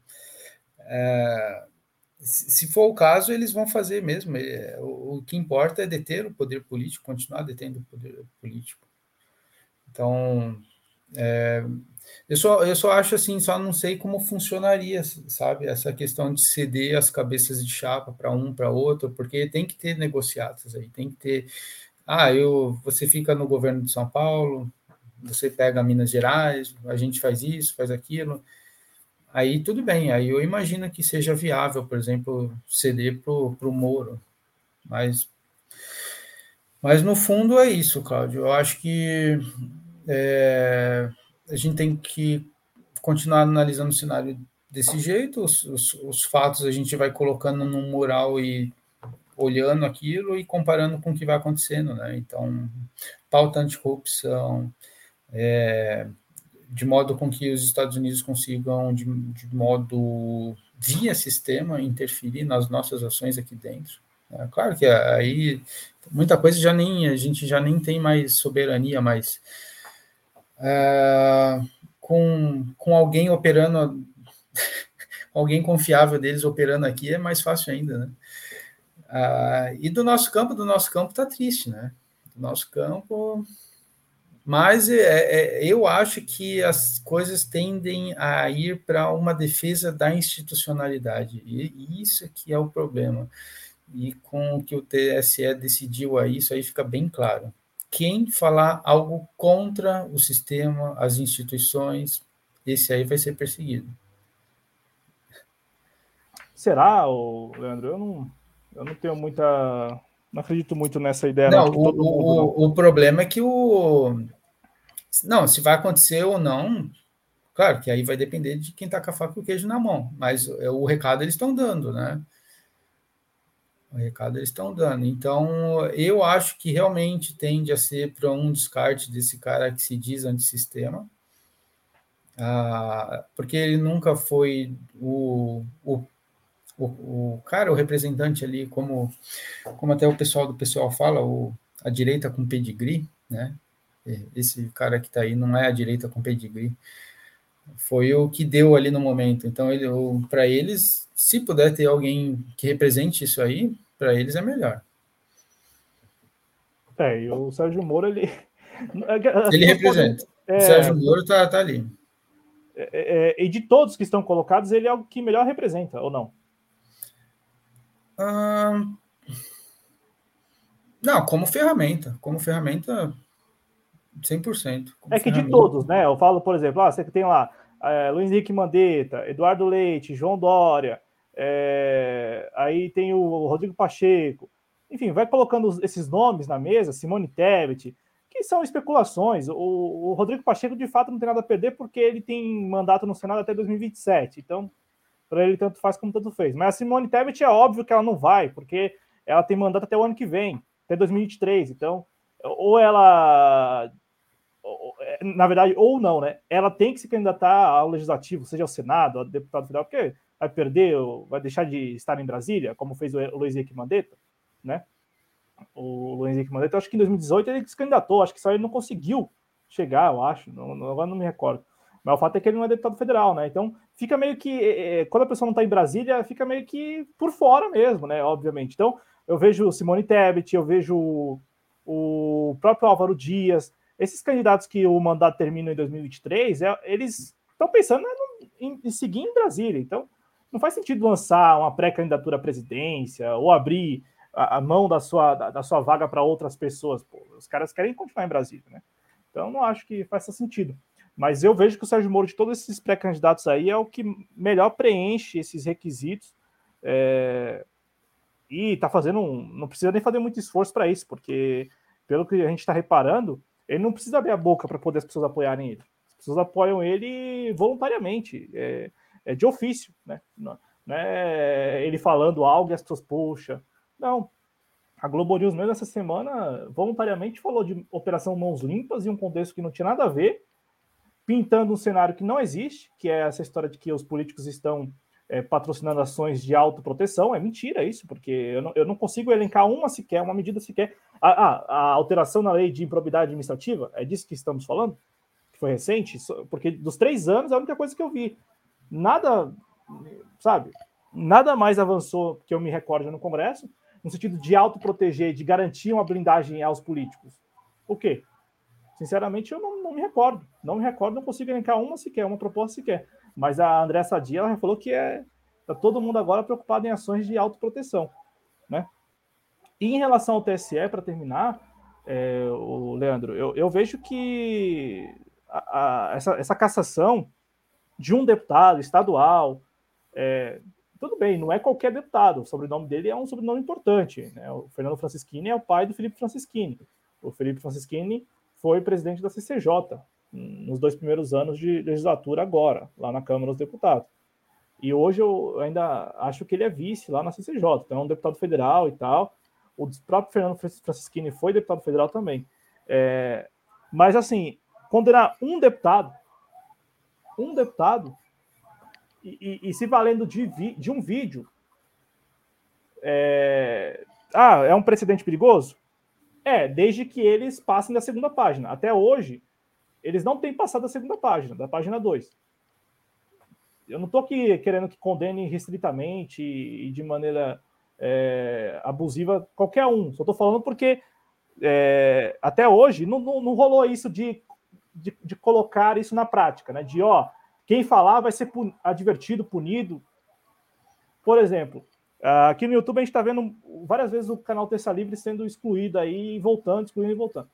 é, se for o caso, eles vão fazer mesmo. É, o, o, que importa é deter o poder político, continuar detendo o poder político. Então, é, eu só, eu só acho assim, só não sei como funcionaria, sabe, essa questão de ceder as cabeças de chapa para um, para outro, porque tem que ter negociados aí, tem que ter. Ah, eu, você fica no governo de São Paulo, você pega Minas Gerais, a gente faz isso, faz aquilo. Aí tudo bem, aí eu imagino que seja viável, por exemplo, ceder para o Moro. Mas, mas no fundo é isso, Cláudio. Eu acho que é, a gente tem que continuar analisando o cenário desse jeito, os, os, os, fatos a gente vai colocando num mural e olhando aquilo e comparando com o que vai acontecendo, né? Então, pauta anticorrupção, é, de modo com que os Estados Unidos consigam, de, de modo via sistema, interferir nas nossas ações aqui dentro. É, claro que aí muita coisa já nem a gente já nem tem mais soberania, mas uh, com, com alguém operando, <laughs> alguém confiável deles operando aqui, é mais fácil ainda, né? Uh, e do nosso campo, do nosso campo tá triste, né? Do nosso campo, mas é, é, eu acho que as coisas tendem a ir para uma defesa da institucionalidade, e isso que é o problema. E com o que o TSE decidiu aí, isso aí fica bem claro quem falar algo contra o sistema, as instituições, esse aí vai ser perseguido. Será, Leandro? Eu não, eu não tenho muita. Não acredito muito nessa ideia. Não, não o, mundo, o, não. o problema é que o. Não, se vai acontecer ou não, claro que aí vai depender de quem está com a faca e o queijo na mão, mas o recado eles estão dando, né? O recado eles estão dando. Então, eu acho que realmente tende a ser para um descarte desse cara que se diz antissistema, ah, porque ele nunca foi o, o, o, o, cara, o representante ali, como, como até o pessoal do pessoal fala, o, a direita com pedigree, né? Esse cara que está aí não é a direita com pedigree. Foi o que deu ali no momento. Então, ele, para eles, se puder ter alguém que represente isso aí, para eles é melhor. É, e o Sérgio Moro, ele. <laughs> Ele representa. É, o Sérgio Moro tá, tá ali. É, é, é, e de todos que estão colocados, ele é o que melhor representa, ou não? Hum... Não, como ferramenta. Como ferramenta, 100%. é que de todos, né? Eu falo, por exemplo, ah, você tem lá é, Luiz Henrique Mandetta, Eduardo Leite, João Dória, é, aí tem o Rodrigo Pacheco. Enfim, vai colocando esses nomes na mesa, Simone Tebet, que são especulações. O, o, Rodrigo Pacheco, de fato, não tem nada a perder porque ele tem mandato no Senado até 2027. Então, para ele, tanto faz como tanto fez. Mas a Simone Tebet é óbvio que ela não vai, porque ela tem mandato até o ano que vem, até 2023. Então, ou ela. Na verdade, ou não, né? Ela tem que se candidatar ao legislativo, seja ao Senado, ao deputado federal, porque vai perder, vai deixar de estar em Brasília, como fez o Luiz Henrique Mandetta, né? O Luiz Henrique Mandetta, acho que em 2018 ele se candidatou, acho que só ele não conseguiu chegar, eu acho, não, agora não me recordo. Mas o fato é que ele não é deputado federal, né? Então fica meio que, é, é, quando a pessoa não está em Brasília, fica meio que por fora mesmo, né? Obviamente. Então, eu vejo Simone Tebet, eu vejo o próprio Álvaro Dias, esses candidatos que o mandato termina em 2023, é, eles estão pensando em, em, seguir em Brasília. Então, não faz sentido lançar uma pré-candidatura à presidência ou abrir a, a mão da sua, da, da sua vaga para outras pessoas. Pô, os caras querem continuar em Brasília, né? Então, não acho que faça sentido. Mas eu vejo que o Sérgio Moro, de todos esses pré-candidatos aí, é o que melhor preenche esses requisitos. É... E está fazendo um. Não precisa nem fazer muito esforço para isso, porque, pelo que a gente está reparando, ele não precisa abrir a boca para poder as pessoas apoiarem ele. As pessoas apoiam ele voluntariamente, é, é de ofício, né? Não, não, é ele falando algo e as pessoas, poxa. Não. A Globo News mesmo essa semana voluntariamente falou de Operação Mãos Limpas em um contexto que não tinha nada a ver, pintando um cenário que não existe, que é essa história de que os políticos estão é, patrocinando ações de autoproteção. É mentira isso, porque eu não, eu não consigo elencar uma sequer, uma medida sequer. Ah, a, a, alteração na lei de improbidade administrativa, é disso que estamos falando? Que foi recente? Porque dos três anos é a única coisa que eu vi. Nada, sabe? Nada mais avançou que eu me recorde no Congresso, no sentido de autoproteger, de garantir uma blindagem aos políticos. O quê? Sinceramente, eu não, não me recordo. Não me recordo, não consigo elencar uma sequer, uma proposta sequer. Mas a André Sadia ela falou que é tá todo mundo agora preocupado em ações de autoproteção, né? E em relação ao TSE, para terminar, é, o Leandro, eu, eu vejo que a, a, essa, essa cassação de um deputado estadual, é, tudo bem, não é qualquer deputado, o sobrenome dele é um sobrenome importante. Né? O Fernando Francischini é o pai do Felipe Francischini. O Felipe Francischini foi presidente da CCJ, nos dois primeiros anos de legislatura agora, lá na Câmara dos Deputados. E hoje eu ainda acho que ele é vice lá na CCJ, então é um deputado federal e tal. O próprio Fernando Francischini foi deputado federal também. É, mas, assim, condenar um deputado, um deputado, e, e, e se valendo de, vi, de um vídeo, é, ah, é um precedente perigoso? É, desde que eles passem da segunda página. Até hoje, eles não têm passado da segunda página, da página 2. Eu não estou aqui querendo que condene restritamente e de maneira é, abusiva qualquer um. Só estou falando porque é, até hoje não, não, não rolou isso de, de, de, colocar isso na prática, né? De ó, quem falar vai ser pun advertido, punido. Por exemplo, aqui no YouTube a gente está vendo várias vezes o canal Terça Livre sendo excluído aí, voltando, excluindo e voltando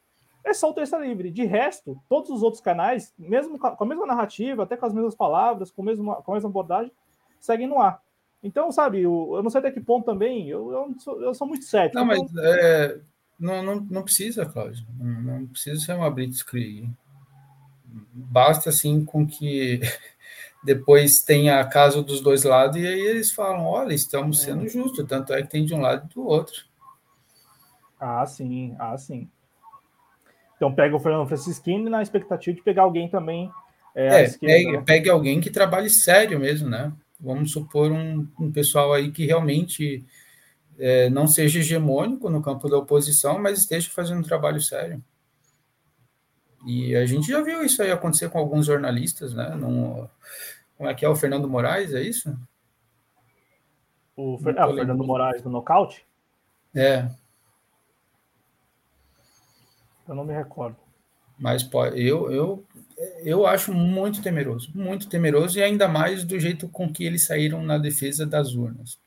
é só o Terça Livre. De resto, todos os outros canais, mesmo com a mesma narrativa, até com as mesmas palavras, com, mesmo, com a mesma abordagem, seguem no ar. Então, sabe, eu, eu não sei até que ponto também, eu, eu, sou, eu sou muito cético. Não, então... mas é, não, não, não precisa, Cláudio. Não, não precisa ser uma blitzkrieg. Basta, assim, com que <laughs> depois tenha caso dos dois lados e aí eles falam, olha, estamos sendo justos, tanto é que tem de um lado e do outro. Ah, sim, ah, sim. Então pega o Fernando Francisquini na expectativa de pegar alguém também. É, é pegue, pegue, alguém que trabalhe sério mesmo, né? Vamos supor um, um pessoal aí que realmente é, não seja hegemônico no campo da oposição, mas esteja fazendo um trabalho sério. E a gente já viu isso aí acontecer com alguns jornalistas, né? No, como é que é o Fernando Moraes, é isso? O, Fer... ah, o Fernando Moraes no nocaute? É, eu não me recordo. Mas eu, eu, eu acho muito temeroso, muito temeroso, e ainda mais do jeito com que eles saíram na defesa das urnas.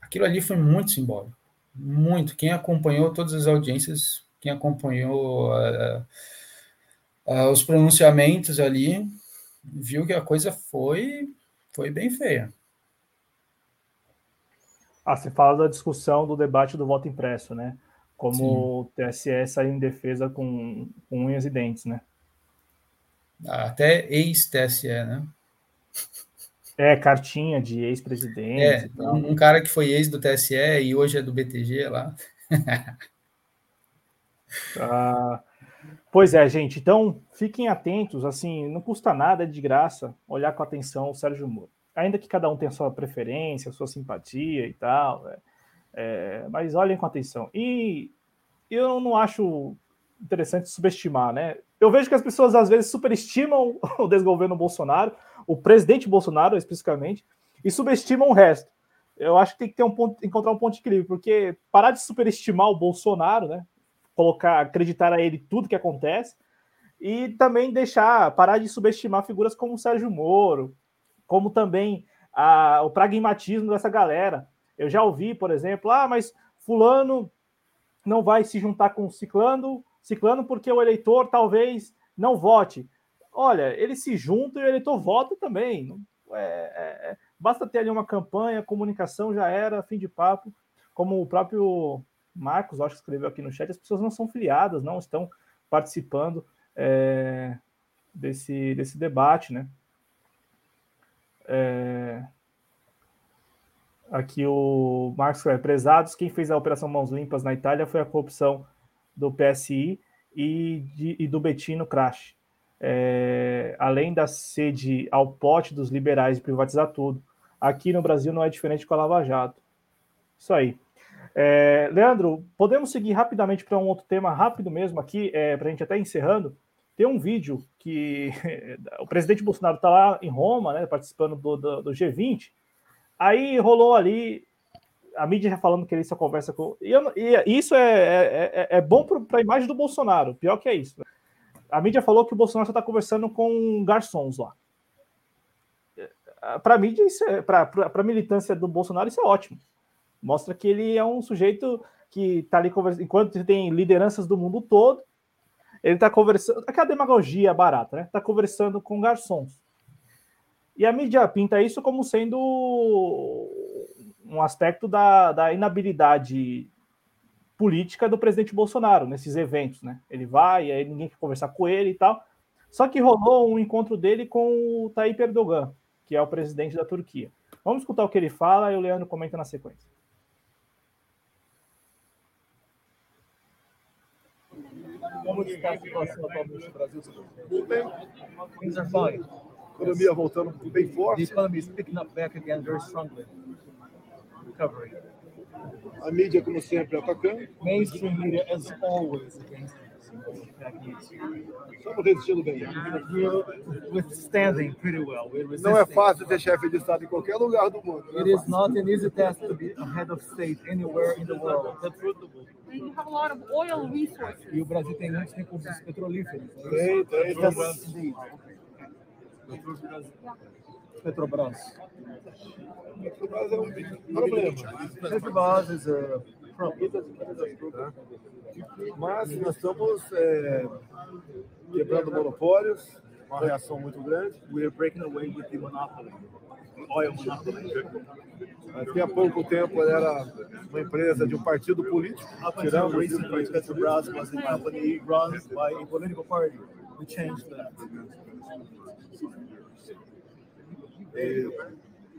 Aquilo ali foi muito simbólico, muito. Quem acompanhou todas as audiências, quem acompanhou uh, uh, os pronunciamentos ali, viu que a coisa foi, foi bem feia. Ah, você fala da discussão do debate do voto impresso, né? Como Sim. o TSE saiu em defesa com, com unhas e dentes, né? Até ex-TSE, né? É, cartinha de ex-presidente. É, um, um, cara que foi ex do TSE e hoje é do BTG lá. <laughs> ah, pois é, gente. Então, fiquem atentos. Assim, não custa nada, é de graça olhar com atenção o Sérgio Moro. Ainda que cada um tenha sua preferência, sua simpatia e tal. É é, mas olhem com atenção. E eu não acho interessante subestimar, né? Eu vejo que as pessoas às vezes superestimam <laughs> o desgoverno Bolsonaro, o presidente Bolsonaro especificamente, e subestimam o resto. eu acho que tem que ter um ponto, encontrar um ponto de equilíbrio, porque parar de superestimar o Bolsonaro, né? Colocar, acreditar a ele tudo que acontece, e também deixar, parar de subestimar figuras como o Sérgio Moro, como também a, o pragmatismo dessa galera. Eu já ouvi, por exemplo, ah, mas fulano não vai se juntar com ciclano, ciclano porque o eleitor talvez não vote. Olha, ele se junta e o eleitor vota também. É, é, é, basta ter ali uma campanha, comunicação já era, fim de papo. Como o próprio Marcos, acho que escreveu aqui no chat, as pessoas não são filiadas, não estão participando é, desse, desse debate, né? É, aqui o Marcos é prezados. Quem fez a Operação Mãos Limpas na Itália foi a corrupção do PSI e, de, e do Bettino Crash é, além da sede ao pote dos liberais de privatizar tudo, aqui no Brasil não é diferente com a Lava Jato. Isso aí. É, Leandro, podemos seguir rapidamente para um outro tema, rápido mesmo aqui, é, para a gente até encerrando. Tem um vídeo que <laughs> o presidente Bolsonaro está lá em Roma, né, participando do, do, do, G20. Aí rolou ali a mídia já falando que ele só conversa com. E, eu, e isso é, é, é, é bom para a imagem do Bolsonaro, pior que é isso. Né? a mídia falou que o Bolsonaro está conversando com garçons lá. Para a mídia, é, para a militância do Bolsonaro, isso é ótimo. Mostra que ele é um sujeito que está ali conversando, enquanto tem lideranças do mundo todo, ele está conversando. Aquela demagogia barata, né? Está conversando com garçons. E a mídia pinta isso como sendo um aspecto da, da inabilidade política do presidente Bolsonaro nesses eventos, né? Ele vai, aí ninguém quer conversar com ele e tal. Só que rolou um encontro dele com o Tayyip Erdogan, que é o presidente da Turquia. Vamos escutar o que ele fala e o Leandro comenta na sequência. Como está a situação atualmente no Brasil? Tudo Economia voltando bem forte. The economy is picking up back again very strongly. Recovery. A mídia, como sempre, atacando. Mainstream media, as always, against Estamos resistindo bem. Withstanding pretty well. Não é fácil ser chefe de Estado em qualquer lugar do mundo. It is not an easy task to be a head of state anywhere in the world. You have a lot of oil resources. E o Brasil tem muitos recursos petrolíferos. Tem, tem. Petrobras. Petrobras. É um problema. Petrobras é um problema. Mas nós estamos é, quebrando monopólios, uma reação muito grande. We are breaking away with the monopoly. Oil monopoly. Até há pouco tempo era uma empresa de um partido político. Tiramos recently, Petrobras was a company run by a political party. We changed that.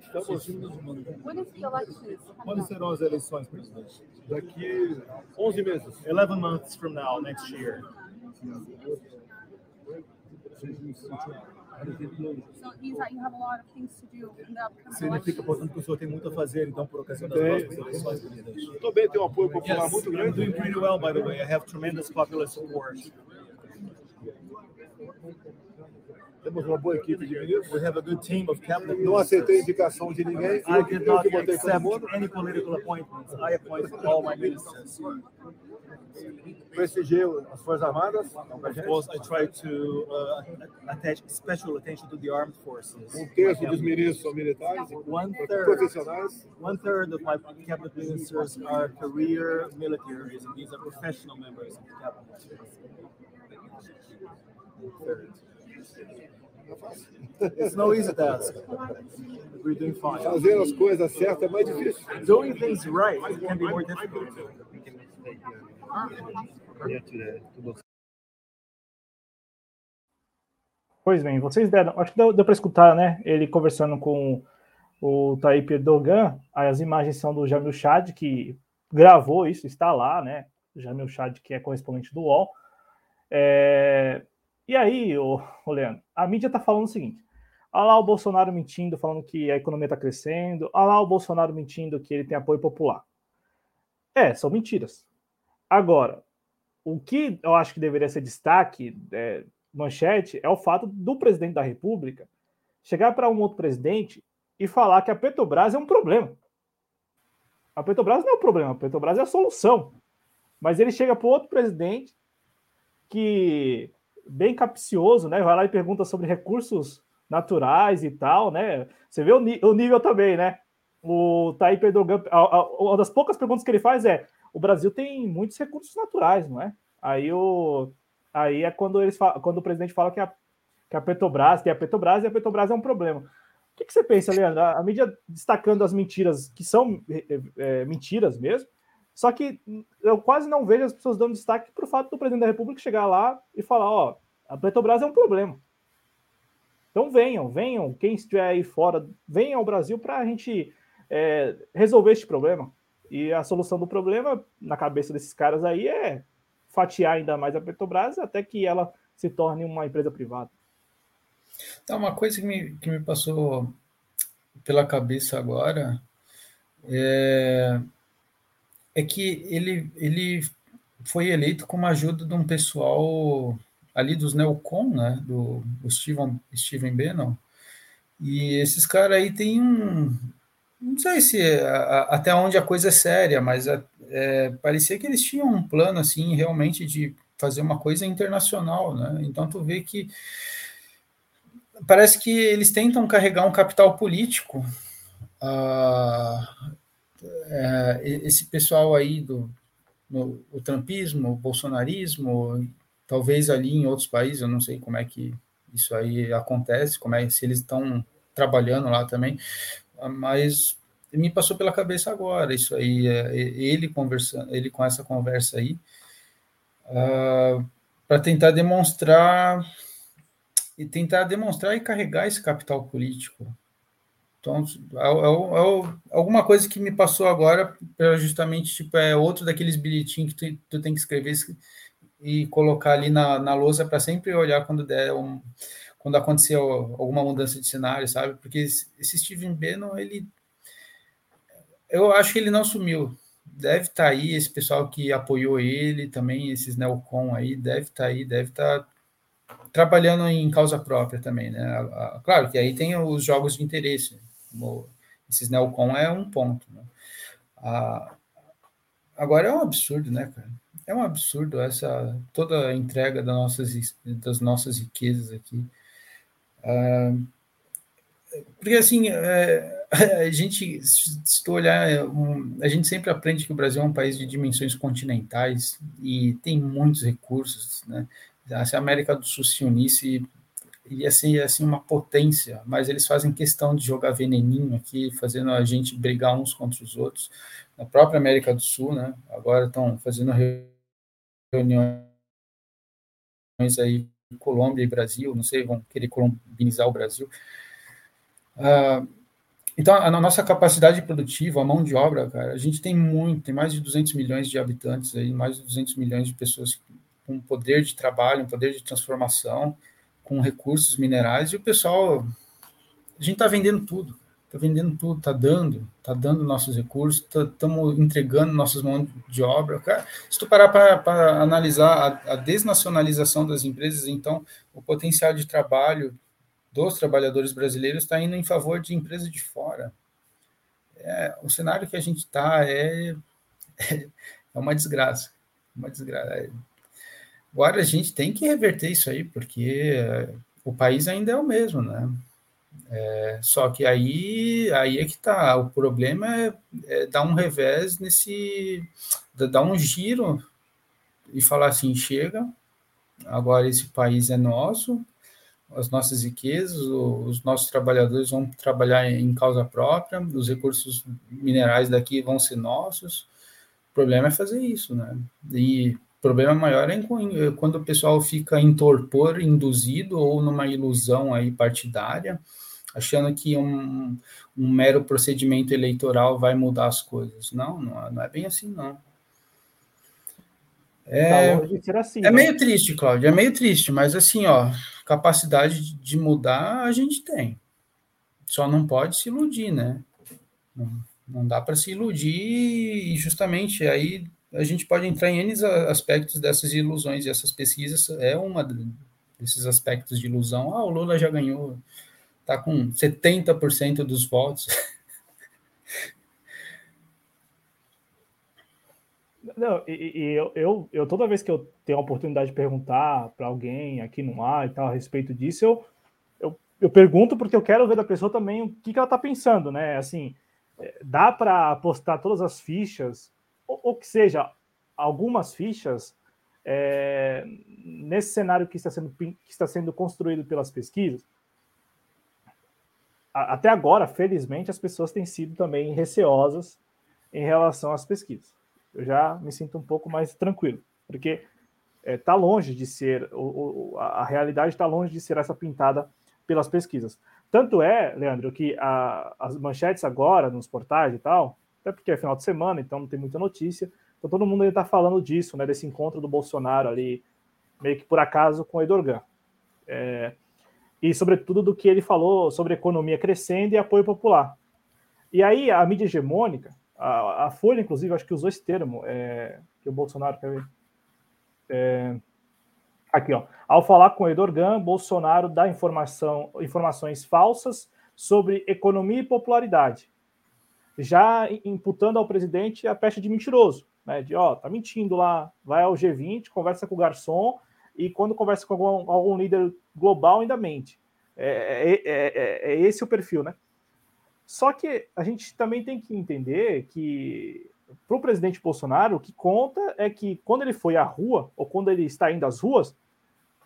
Estamos. Quando serão as eleições, presidente? Daqui 11 meses. 11 months from now, next year. Significa, portanto, que o senhor tem muito a fazer, então, por ocasião das próximas eleições, presidente. Estou bem, tenho um apoio popular yes, muito grande. I'm doing pretty well, by the way. I have tremendous popular support. Temos uma boa equipe de ministros. We have a good team of cabinet Não aceitei indicação de ninguém. I did not accept any political appointments. I appointed all my ministers. Prestigiei as Forças Armadas. Of course, I try to uh, attach special attention to the armed forces. Um terço dos ministros são militares, one third, profissionais. One third of my cabinet ministers are career militaries, and these are professional members of the cabinet. Third. It's no easy task. We're doing fine. Fazer as coisas certas é mais difícil. Doing things right can be more difficult. Pois bem, vocês deram. Acho que deu, deu para escutar, né? Ele conversando com o Tayyip Erdogan. As imagens são do Jamil Chad, que gravou isso, está lá, né? O Jamil Chad, que é correspondente do UOL. É, e aí, ô, ô Leandro, a mídia está falando o seguinte: olha lá o Bolsonaro mentindo, falando que a economia está crescendo, olha lá o Bolsonaro mentindo que ele tem apoio popular. É, são mentiras. Agora, o que eu acho que deveria ser destaque, é, manchete, é o fato do presidente da República chegar para um outro presidente e falar que a Petrobras é um problema. A Petrobras não é o problema, a Petrobras é a solução. Mas ele chega para outro presidente que, bem capcioso, né? Vai lá e pergunta sobre recursos naturais e tal, né? Você vê o, o nível também, né? O Tayyip Erdogan, uma das poucas perguntas que ele faz é: o Brasil tem muitos recursos naturais, não é? Aí, o, aí é quando, eles quando o presidente fala que a, que a Petrobras tem a Petrobras e a Petrobras é um problema. O que, que você pensa, Leandro? A, a mídia destacando as mentiras, que são é, é, mentiras mesmo, só que eu quase não vejo as pessoas dando destaque para o fato do presidente da República chegar lá e falar: ó, a Petrobras é um problema. Então venham, venham, quem estiver aí fora, venham ao Brasil para a gente é, resolver este problema. E a solução do problema, na cabeça desses caras aí, é fatiar ainda mais a Petrobras até que ela se torne uma empresa privada. Tá, uma coisa que me, que me passou pela cabeça agora é, é que ele, ele foi eleito com a ajuda de um pessoal ali dos Neocon, né, do, do Steven, Steven Bannon, e esses caras aí têm um, não sei se é, a, até onde a coisa é séria, mas é, é, parecia que eles tinham um plano assim realmente de fazer uma coisa internacional, né? Então tu vê que parece que eles tentam carregar um capital político. Uh, esse pessoal aí do no, o trumpismo, o bolsonarismo, talvez ali em outros países, eu não sei como é que isso aí acontece, como é se eles estão trabalhando lá também, mas me passou pela cabeça agora isso aí, é, ele conversando, ele com essa conversa aí, uh, ah, para tentar demonstrar e tentar demonstrar e carregar esse capital político. Então, é, é, é alguma coisa que me passou agora, justamente, tipo, é outro daqueles bilhetinhos que tu, tu tem que escrever e colocar ali na, na lousa para sempre olhar quando der um, quando aconteceu alguma mudança de cenário, sabe? Porque esse Steven Bannon, ele. Eu acho que ele não sumiu. Deve estar tá aí, esse pessoal que apoiou ele também, esses Neocon aí, deve estar tá aí, deve estar tá trabalhando em causa própria também, né? Claro que aí tem os jogos de interesse. Esses Neocon é um ponto. Né? Agora é um absurdo, né, cara? É um absurdo essa toda a entrega das nossas, das nossas riquezas aqui. Uh, porque assim, é, <laughs> a gente, se tu olhar, é a gente sempre aprende que o Brasil é um país de dimensões continentais e tem muitos recursos, né? Se a América do Sul se unisse, ia ser assim uma potência, mas eles fazem questão de jogar veneninho aqui, fazendo a gente brigar uns contra os outros. Na própria América do Sul, né? Agora estão fazendo reuniões aí Colômbia e Brasil, não sei, vão querer colombianizar o Brasil. Uh, então, a nossa capacidade produtiva, a mão de obra, cara, a gente tem muito, tem mais de 200 milhões de habitantes aí, mais de 200 milhões de pessoas com poder de trabalho, um poder de transformação, com recursos minerais, e o pessoal, a gente está vendendo tudo está vendendo tudo, está dando, está dando nossos recursos, estamos tá, entregando nossas mãos de obra. Cara, se tu parar para analisar a, a, desnacionalização das empresas, então o potencial de trabalho dos trabalhadores brasileiros está indo em favor de empresas de fora. É, o cenário que a gente está é, é, <laughs> é uma desgraça, uma desgraça. Agora a gente tem que reverter isso aí, porque o país ainda é o mesmo, né? É, só que aí, aí é que tá. O problema é, é, dar um revés nesse. dar um giro e falar assim: chega, agora esse país é nosso, as nossas riquezas, os nossos trabalhadores vão trabalhar em causa própria, os recursos minerais daqui vão ser nossos. O problema é fazer isso, né? E problema maior é quando o pessoal fica em torpor, induzido ou numa ilusão aí partidária achando que um, um mero procedimento eleitoral vai mudar as coisas. Não, não, não é bem assim, não. É, assim, é né? meio triste, Cláudio, é meio triste, mas assim, ó, capacidade de mudar a gente tem. Só não pode se iludir, né? Não, não dá para se iludir e justamente aí a gente pode entrar em N aspectos dessas ilusões e essas pesquisas é uma desses aspectos de ilusão. Ah, o Lula já ganhou está com 70% dos votos. <laughs> Não, e, e eu, eu, eu, toda vez que eu tenho a oportunidade de perguntar para alguém aqui no ar e tal a respeito disso, eu, eu, eu pergunto porque eu quero ver da pessoa também o que, que ela está pensando, né? Assim, é, dá para apostar todas as fichas, ou, que seja, algumas fichas, é, nesse cenário que está, sendo, que está sendo construído pelas pesquisas? Até agora, felizmente, as pessoas têm sido também receosas em relação às pesquisas eu já me sinto um pouco mais tranquilo, porque está é, longe de ser, o, o, a realidade está longe de ser essa pintada pelas pesquisas. Tanto é, Leandro, que a, as manchetes agora nos portais e tal, até porque é final de semana, então não tem muita notícia, então todo mundo está falando disso, né, desse encontro do Bolsonaro ali, meio que por acaso com o Edorgan. É, e sobretudo do que ele falou sobre economia crescendo e apoio popular. E aí a mídia hegemônica, a, a Folha, inclusive, acho que usou esse termo, é, que o Bolsonaro quer ver. É, aqui, ó. Ao falar com o Edorgan, Bolsonaro dá informação, informações falsas sobre economia e popularidade, já imputando ao presidente a peste de mentiroso, né? De ó, tá mentindo lá, vai ao G20, conversa com o garçom e quando conversa com algum, algum líder global ainda mente. É, é, é, é, esse o perfil, né? Só que a gente também tem que entender que para o presidente Bolsonaro, o que conta é que quando ele foi à rua, ou quando ele está indo às ruas,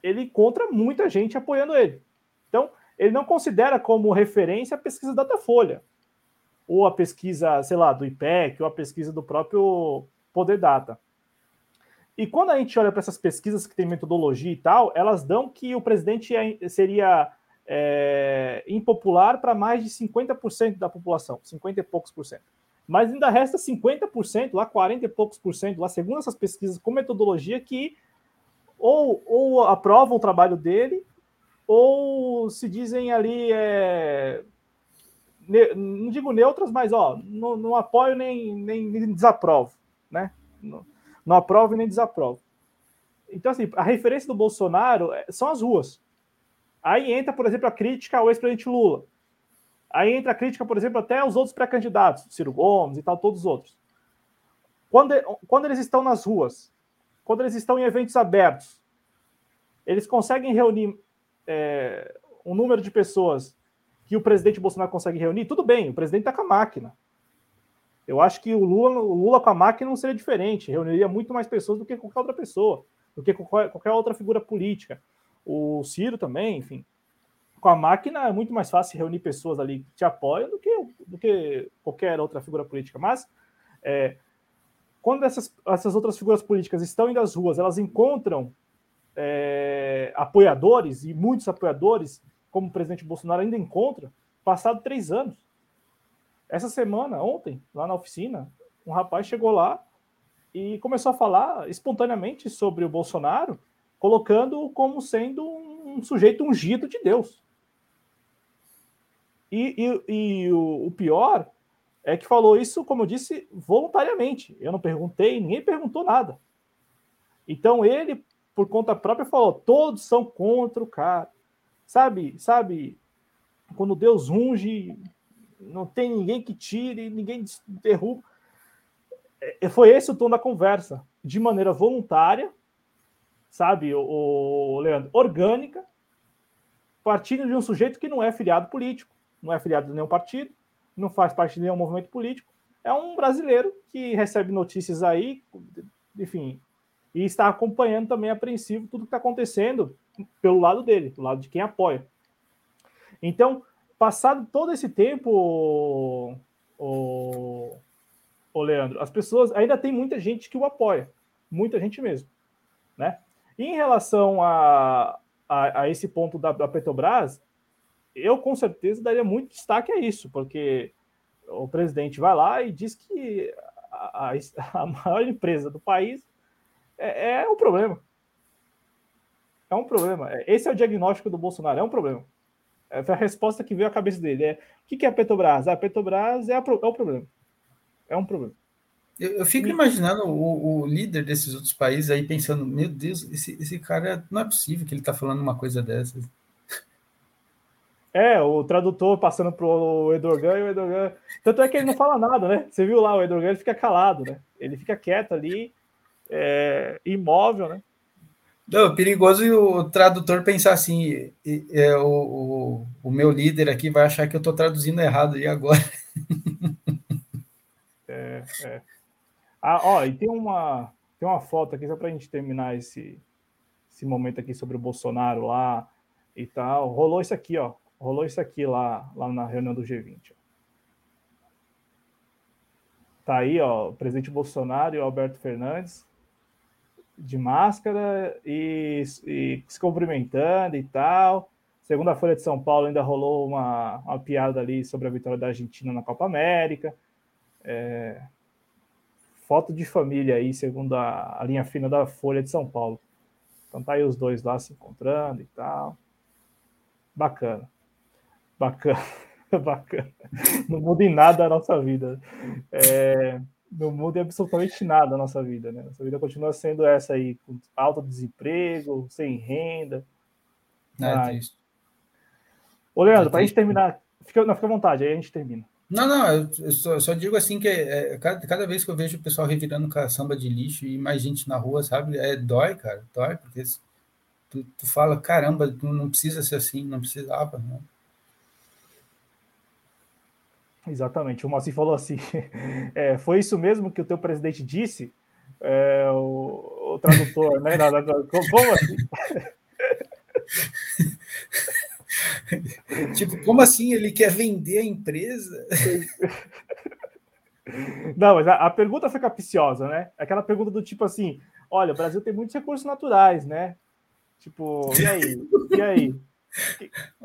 ele encontra muita gente apoiando ele. Então, ele não considera como referência a pesquisa da Datafolha, ou a pesquisa, sei lá, do IPEC, ou a pesquisa do próprio Poder Data. E quando a gente olha para essas pesquisas que têm metodologia e tal, elas dão que o presidente é, seria é, impopular para mais de 50% da população, 50 e poucos por cento. Mas ainda resta 50%, lá 40 e poucos por cento, lá segundo essas pesquisas com metodologia, que ou, ou aprovam o trabalho dele, ou se dizem ali, é, não digo neutras, mas ó, não, não apoio nem, nem, nem, desaprovo, né? Não, não aprovo nem desaprovo. Então, assim, a referência do Bolsonaro é, são as ruas. Aí entra, por exemplo, a crítica ao ex-presidente Lula. Aí entra a crítica, por exemplo, até aos outros pré-candidatos, Ciro Gomes e tal, todos os outros. Quando, quando eles estão nas ruas, quando eles estão em eventos abertos, eles conseguem reunir é, um número de pessoas que o presidente Bolsonaro consegue reunir, tudo bem, o presidente está com a máquina. Eu acho que o Lula, o Lula com a máquina não seria diferente, reuniria muito mais pessoas do que qualquer outra pessoa, do que qualquer, qualquer outra figura política o Ciro também, enfim. Com a máquina é muito mais fácil reunir pessoas ali que te apoiam do que, do que qualquer outra figura política. Mas é, quando essas, essas outras figuras políticas estão indo às ruas, elas encontram é, apoiadores, e muitos apoiadores, como o presidente Bolsonaro ainda encontra, passado três anos. Essa semana, ontem, lá na oficina, um rapaz chegou lá e começou a falar espontaneamente sobre o Bolsonaro colocando-o como sendo um sujeito ungido de Deus. E, e, e o, o, pior é que falou isso, como eu disse, voluntariamente. Eu não perguntei, ninguém perguntou nada. Então ele, por conta própria, falou: todos são contra o cara. Sabe, sabe, quando Deus unge, não tem ninguém que tire, ninguém derruba. É, foi esse o tom da conversa, de maneira voluntária, sabe, o Leandro, orgânica, partindo de um sujeito que não é filiado político, não é filiado de nenhum partido, não faz parte de nenhum movimento político, é um brasileiro que recebe notícias aí, enfim, e está acompanhando também apreensivo tudo que está acontecendo pelo lado dele, do lado de quem apoia. Então, passado todo esse tempo, o, o, o Leandro, as pessoas ainda tem muita gente que o apoia, muita gente mesmo, né? em relação a, a, a esse ponto da, da, Petrobras, eu com certeza daria muito destaque a isso, porque o presidente vai lá e diz que a, a, a maior empresa do país é, é um problema. É um problema. Esse é o diagnóstico do Bolsonaro, é um problema. É, foi a resposta que veio à cabeça dele. É, o que é a Petrobras? A Petrobras é, a, é o problema. É um problema. Eu, eu fico imaginando o, o, líder desses outros países aí pensando, meu Deus, esse, esse cara não é possível que ele está falando uma coisa dessas. É, o tradutor passando pro Edorgan e o Edorgan. Tanto é que ele não fala nada, né? Você viu lá, o Edorgan ele fica calado, né? Ele fica quieto ali, é, imóvel, né? Não, perigoso e o tradutor pensar assim: é, o, o, o, meu líder aqui vai achar que eu estou traduzindo errado e agora. <laughs> É, é. Ah, ó, e tem uma, tem uma foto aqui, só para a gente terminar esse, esse momento aqui sobre o Bolsonaro lá e tal. Rolou isso aqui, ó. Rolou isso aqui lá, lá na reunião do G20. Ó. Tá aí, ó, o presidente Bolsonaro e o Alberto Fernandes de máscara e, e se cumprimentando e tal. Segundo a Folha de São Paulo, ainda rolou uma, uma piada ali sobre a vitória da Argentina na Copa América. É, foto de família aí, segundo a, a, linha fina da Folha de São Paulo. Então tá aí os dois lá se encontrando e tal. Bacana. Bacana. <laughs> Bacana. Não muda em nada a nossa vida. É, não muda absolutamente nada a nossa vida, né? Nossa vida continua sendo essa aí, com alto desemprego, sem renda. É triste. Ô, Leandro, para a gente terminar, fica, não, fica à vontade, aí a gente termina. Não, não, eu só, só digo assim que é, é, cada, cada, vez que eu vejo o pessoal revirando caçamba de lixo e mais gente na rua, sabe? É, dói, cara, dói, porque tu, tu fala, caramba, tu não precisa ser assim, não precisava, né? Exatamente, o Moacir falou assim: <laughs> é, foi isso mesmo que o teu presidente disse? É, o, o, tradutor, né? Como assim? <laughs> tipo, como assim ele quer vender a empresa? <laughs> Não, mas a, a, pergunta foi capiciosa, né? Aquela pergunta do tipo assim: olha, o Brasil tem muitos recursos naturais, né? Tipo, e aí? E aí?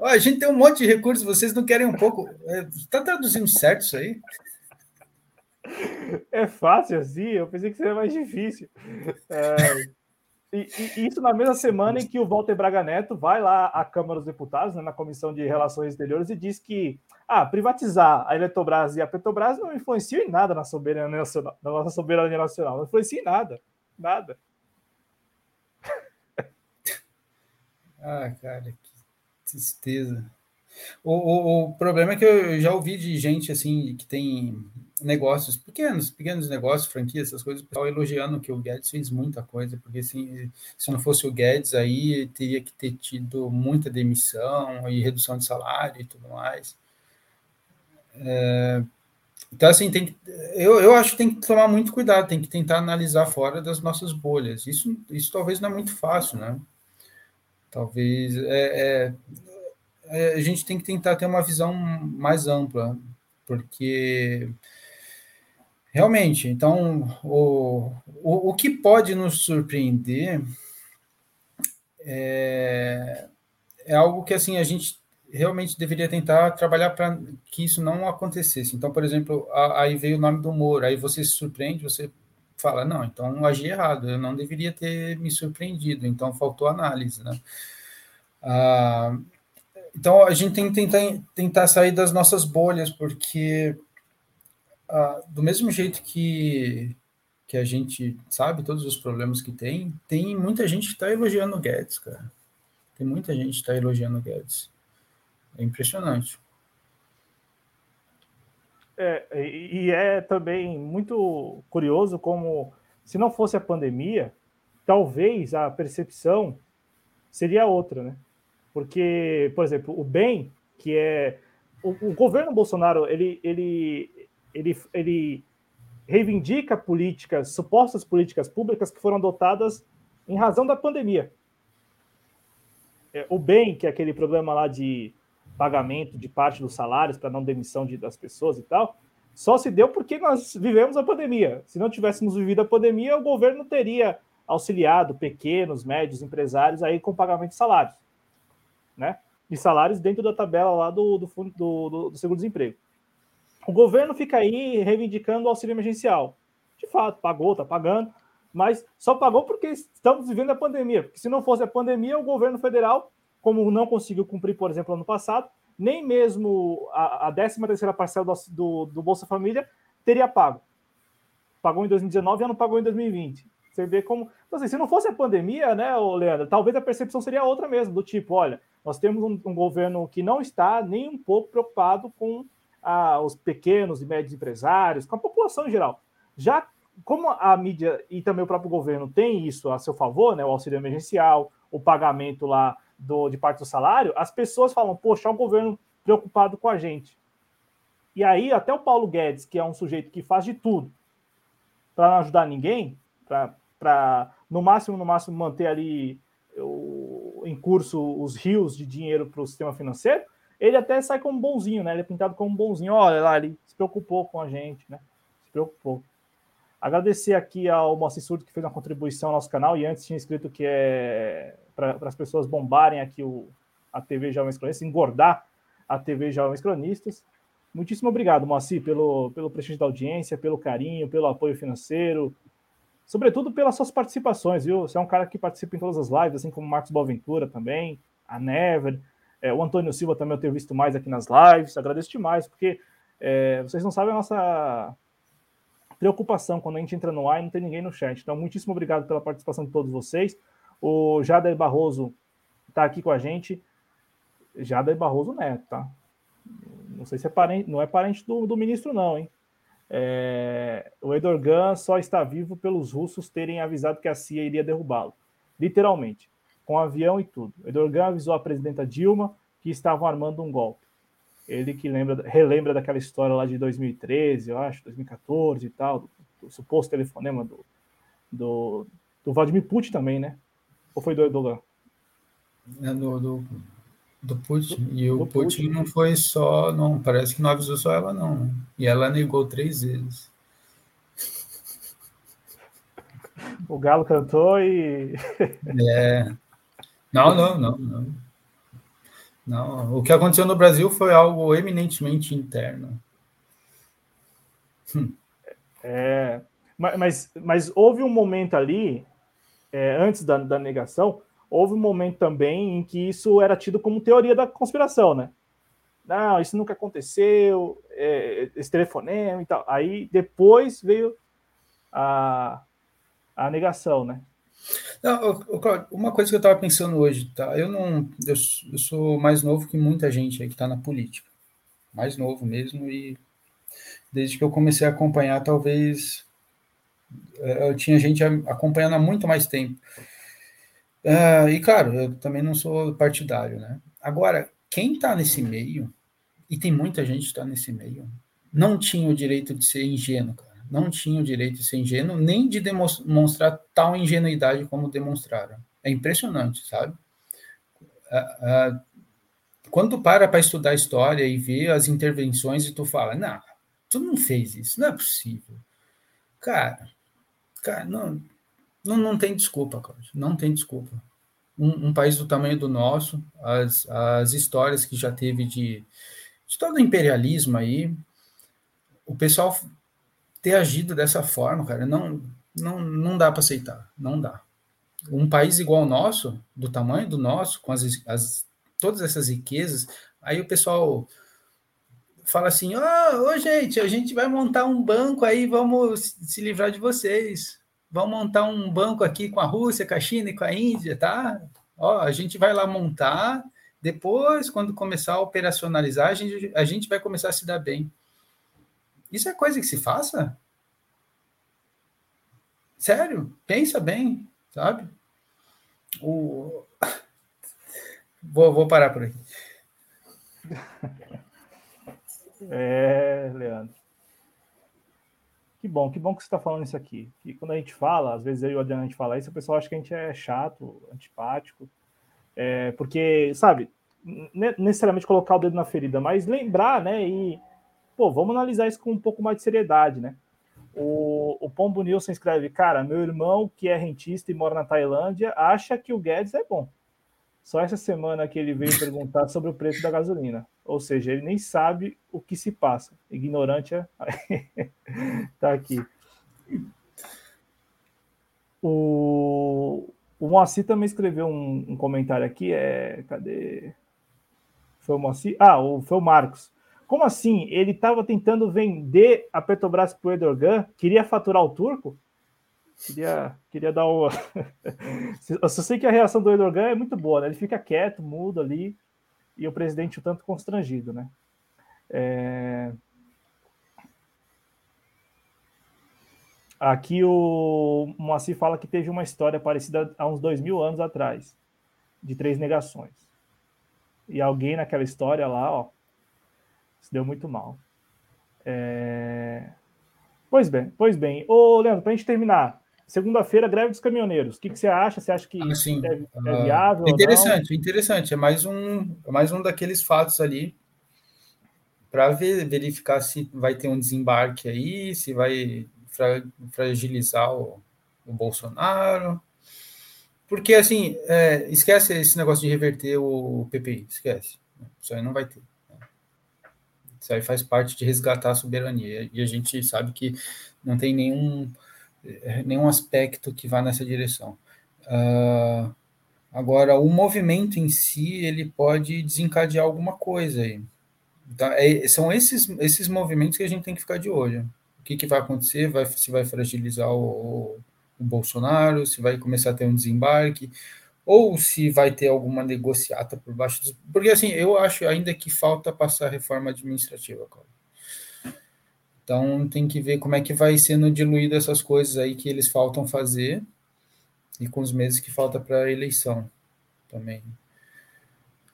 A gente tem um monte de recursos, vocês não querem um pouco. Está é, traduzindo certo isso aí? É fácil assim? Eu pensei que seria mais difícil. É, e, e, isso na mesma semana em que o Walter Braga Neto vai lá à Câmara dos Deputados, né, na Comissão de Relações Exteriores, e diz que ah, privatizar a Eletrobras e a Petrobras não influencia em nada na soberania nacional, na nossa soberania nacional. Não influencia em nada. Nada. Ah, cara, Tristeza. O, o, o, problema é que eu já ouvi de gente assim que tem negócios pequenos, pequenos negócios, franquias, essas coisas, o pessoal elogiando que o Guedes fez muita coisa, porque assim, se não fosse o Guedes aí teria que ter tido muita demissão e redução de salário e tudo mais. É, então assim tem que, eu, eu acho que tem que tomar muito cuidado, tem que tentar analisar fora das nossas bolhas. Isso, isso talvez não é muito fácil, né? Talvez é, é, é, a gente tem que tentar ter uma visão mais ampla, porque realmente, então o, o, o que pode nos surpreender é, é algo que assim a gente realmente deveria tentar trabalhar para que isso não acontecesse. Então, por exemplo, aí veio o nome do Moro, aí você se surpreende, você fala, não, então agi errado, eu não deveria ter me surpreendido, então faltou análise, né? Ah, então a gente tem que tentar, tentar sair das nossas bolhas, porque ah, do mesmo jeito que, que a gente sabe todos os problemas que tem, tem muita gente que está elogiando o Guedes, cara. Tem muita gente que está elogiando o Guedes. É impressionante. É, e é também muito curioso como, se não fosse a pandemia, talvez a percepção seria outra, né? Porque, por exemplo, o bem, que é. O, o governo Bolsonaro, ele, ele, ele, ele reivindica políticas, supostas políticas públicas que foram adotadas em razão da pandemia. É, o bem, que é aquele problema lá de pagamento de parte dos salários para não demissão de, das pessoas e tal, só se deu porque nós vivemos a pandemia. Se não tivéssemos vivido a pandemia, o governo teria auxiliado pequenos, médios empresários aí com pagamento de salários, né? De salários dentro da tabela lá do, do, do, do, do seguro-desemprego. O governo fica aí reivindicando o auxílio emergencial. De fato, pagou, está pagando, mas só pagou porque estamos vivendo a pandemia. Porque se não fosse a pandemia, o governo federal como não conseguiu cumprir, por exemplo, ano passado, nem mesmo a, a 13 terceira parcela do, do, do, Bolsa Família teria pago. Pagou em 2019 e não pagou em 2020. Você vê como... Então, assim, se não fosse a pandemia, né, Leandro, talvez a percepção seria outra mesmo, do tipo, olha, Nós temos um, um governo que não está nem um pouco preocupado com os pequenos e médios empresários, com a população em geral. Já como a mídia e também o próprio governo tem isso a seu favor, né, o auxílio emergencial, o pagamento lá do, de parte do salário, as pessoas falam, poxa, é o governo preocupado com a gente. E aí, até o Paulo Guedes, que é um sujeito que faz de tudo para não ajudar ninguém, para no máximo, no máximo, manter ali o, em curso os rios de dinheiro para o sistema financeiro, ele até sai como bonzinho, né? Ele é pintado como bonzinho. Olha lá, ele se preocupou com a gente, né? Se preocupou. Agradecer aqui ao Moacir Surdo que fez uma contribuição ao nosso canal e antes tinha escrito que é para as pessoas bombarem aqui o, a TV Jovens Cronistas, engordar a TV Jovens Cronistas. Muitíssimo obrigado, Moacir, pelo, pelo prestígio da audiência, pelo carinho, pelo apoio financeiro, sobretudo pelas suas participações, viu? Você é um cara que participa em todas as lives, assim como o Marcos Boaventura também, a Never, é, o Antônio Silva também eu tenho visto mais aqui nas lives, agradeço demais, porque é, vocês não sabem a nossa preocupação quando a gente entra no ar e não tem ninguém no chat. Então, muitíssimo obrigado pela participação de todos vocês. O Jader Barroso está aqui com a gente. Jader Barroso Neto, tá? Não sei se é parente, não é parente do, do ministro, não, hein? É, o Edorgan só está vivo pelos russos terem avisado que a CIA iria derrubá-lo. Literalmente, com avião e tudo. O Edorgan avisou a presidenta Dilma que estavam armando um golpe. Ele que lembra, relembra daquela história lá de 2013, eu acho, 2014 e tal, do, do suposto telefonema do, do, do Vladimir Putin também, né? Ou foi do Erdogan? É do, do, do Putin. E o Putin, Putin, não foi só, não, parece que não avisou só ela, não. E ela negou três vezes. <laughs> O Galo cantou e. <laughs> é. Não, não, não, não. Não, o que aconteceu no Brasil foi algo eminentemente interno. Hum. É, mas, mas houve um momento ali, é, antes da, da negação, houve um momento também em que isso era tido como teoria da conspiração, né? Não, isso nunca aconteceu, é, esse telefonema e tal. Aí depois veio a, a negação, né? Não, uma coisa que eu estava pensando hoje, tá? Eu não, eu, eu, sou mais novo que muita gente aí que está na política, mais novo mesmo e desde que eu comecei a acompanhar, talvez eu tinha gente acompanhando há muito mais tempo. Uh, e claro, eu também não sou partidário, né? Agora, quem está nesse meio, e tem muita gente que está nesse meio, não tinha o direito de ser ingênuo, cara. Não tinha o direito de ser ingênuo, nem de demonstrar tal ingenuidade como demonstraram. É impressionante, sabe? Uh, uh, quando tu para para estudar história e ver as intervenções e tu fala, não, tu não fez isso, não é possível. Cara, cara, não, não, não tem desculpa, Cláudio. Não tem desculpa. Um, um, país do tamanho do nosso, as, as histórias que já teve de, de todo o imperialismo aí, o pessoal ter agido dessa forma, cara, não, não, não dá para aceitar. Não dá. Um país igual ao nosso, do tamanho do nosso, com as, as todas essas riquezas, aí o pessoal fala assim: Ô, oh, gente, a gente vai montar um banco aí, vamos se livrar de vocês vamos montar um banco aqui com a Rússia, com a China e com a Índia, tá? Ó, a gente vai lá montar, depois, quando começar a operacionalizar, a gente, a gente vai começar a se dar bem. Isso é coisa que se faça? Sério? Pensa bem, sabe? O... <laughs> Vou, vou parar por aqui. <laughs> É, Leandro. Que bom, que bom que você está falando isso aqui. Que quando a gente fala, às vezes eu e o Adriano a gente fala isso, o pessoal acha que a gente é chato, antipático. É, porque, sabe, necessariamente colocar o dedo na ferida, mas lembrar, né? E, pô, vamos analisar isso com um pouco mais de seriedade, né? O, o Pombo Nilson escreve: Cara, meu irmão, que é rentista e mora na Tailândia, acha que o Guedes é bom. Só essa semana que ele veio perguntar sobre o preço da gasolina. Ou seja, ele nem sabe o que se passa. Ignorante é. <laughs> tá aqui. O, o Moacir também escreveu um, um, comentário aqui. É... Cadê? Foi o Moacir? Ah, o, foi o Marcos. Como assim? Ele estava tentando vender a Petrobras para o Erdogan? Queria faturar o turco? Queria, queria dar uma. <laughs> Eu só sei que a reação do Erdogan é muito boa, né? Ele fica quieto, mudo ali, e o presidente o tanto constrangido, né? É... Aqui o Moacir fala que teve uma história parecida há uns dois mil anos atrás, de três negações. E alguém naquela história lá, ó, se deu muito mal. É... Pois bem, pois bem. Ô, Leandro, para a gente terminar, segunda-feira, greve dos caminhoneiros. O que, que, você acha? Você acha que assim, é, é, viável? interessante, interessante. É mais um, é mais um daqueles fatos ali para ver, verificar se vai ter um desembarque aí, se vai fra, fragilizar o, o, Bolsonaro. Porque, assim, é, esquece esse negócio de reverter o PPI, esquece. Isso aí não vai ter. Isso aí faz parte de resgatar a soberania. E a gente sabe que não tem nenhum, nenhum aspecto que vá nessa direção. Uh, agora, o movimento em si, ele pode desencadear alguma coisa aí. Então, é, são esses, esses movimentos que a gente tem que ficar de olho. O que, que vai acontecer? Vai, se vai fragilizar o, o Bolsonaro, se vai começar a ter um desembarque, ou se vai ter alguma negociata por baixo dos... Porque, assim, eu acho ainda que falta passar a reforma administrativa, Cláudio. Então, tem que ver como é que vai sendo diluído essas coisas aí que eles faltam fazer e com os meses que falta para a eleição também.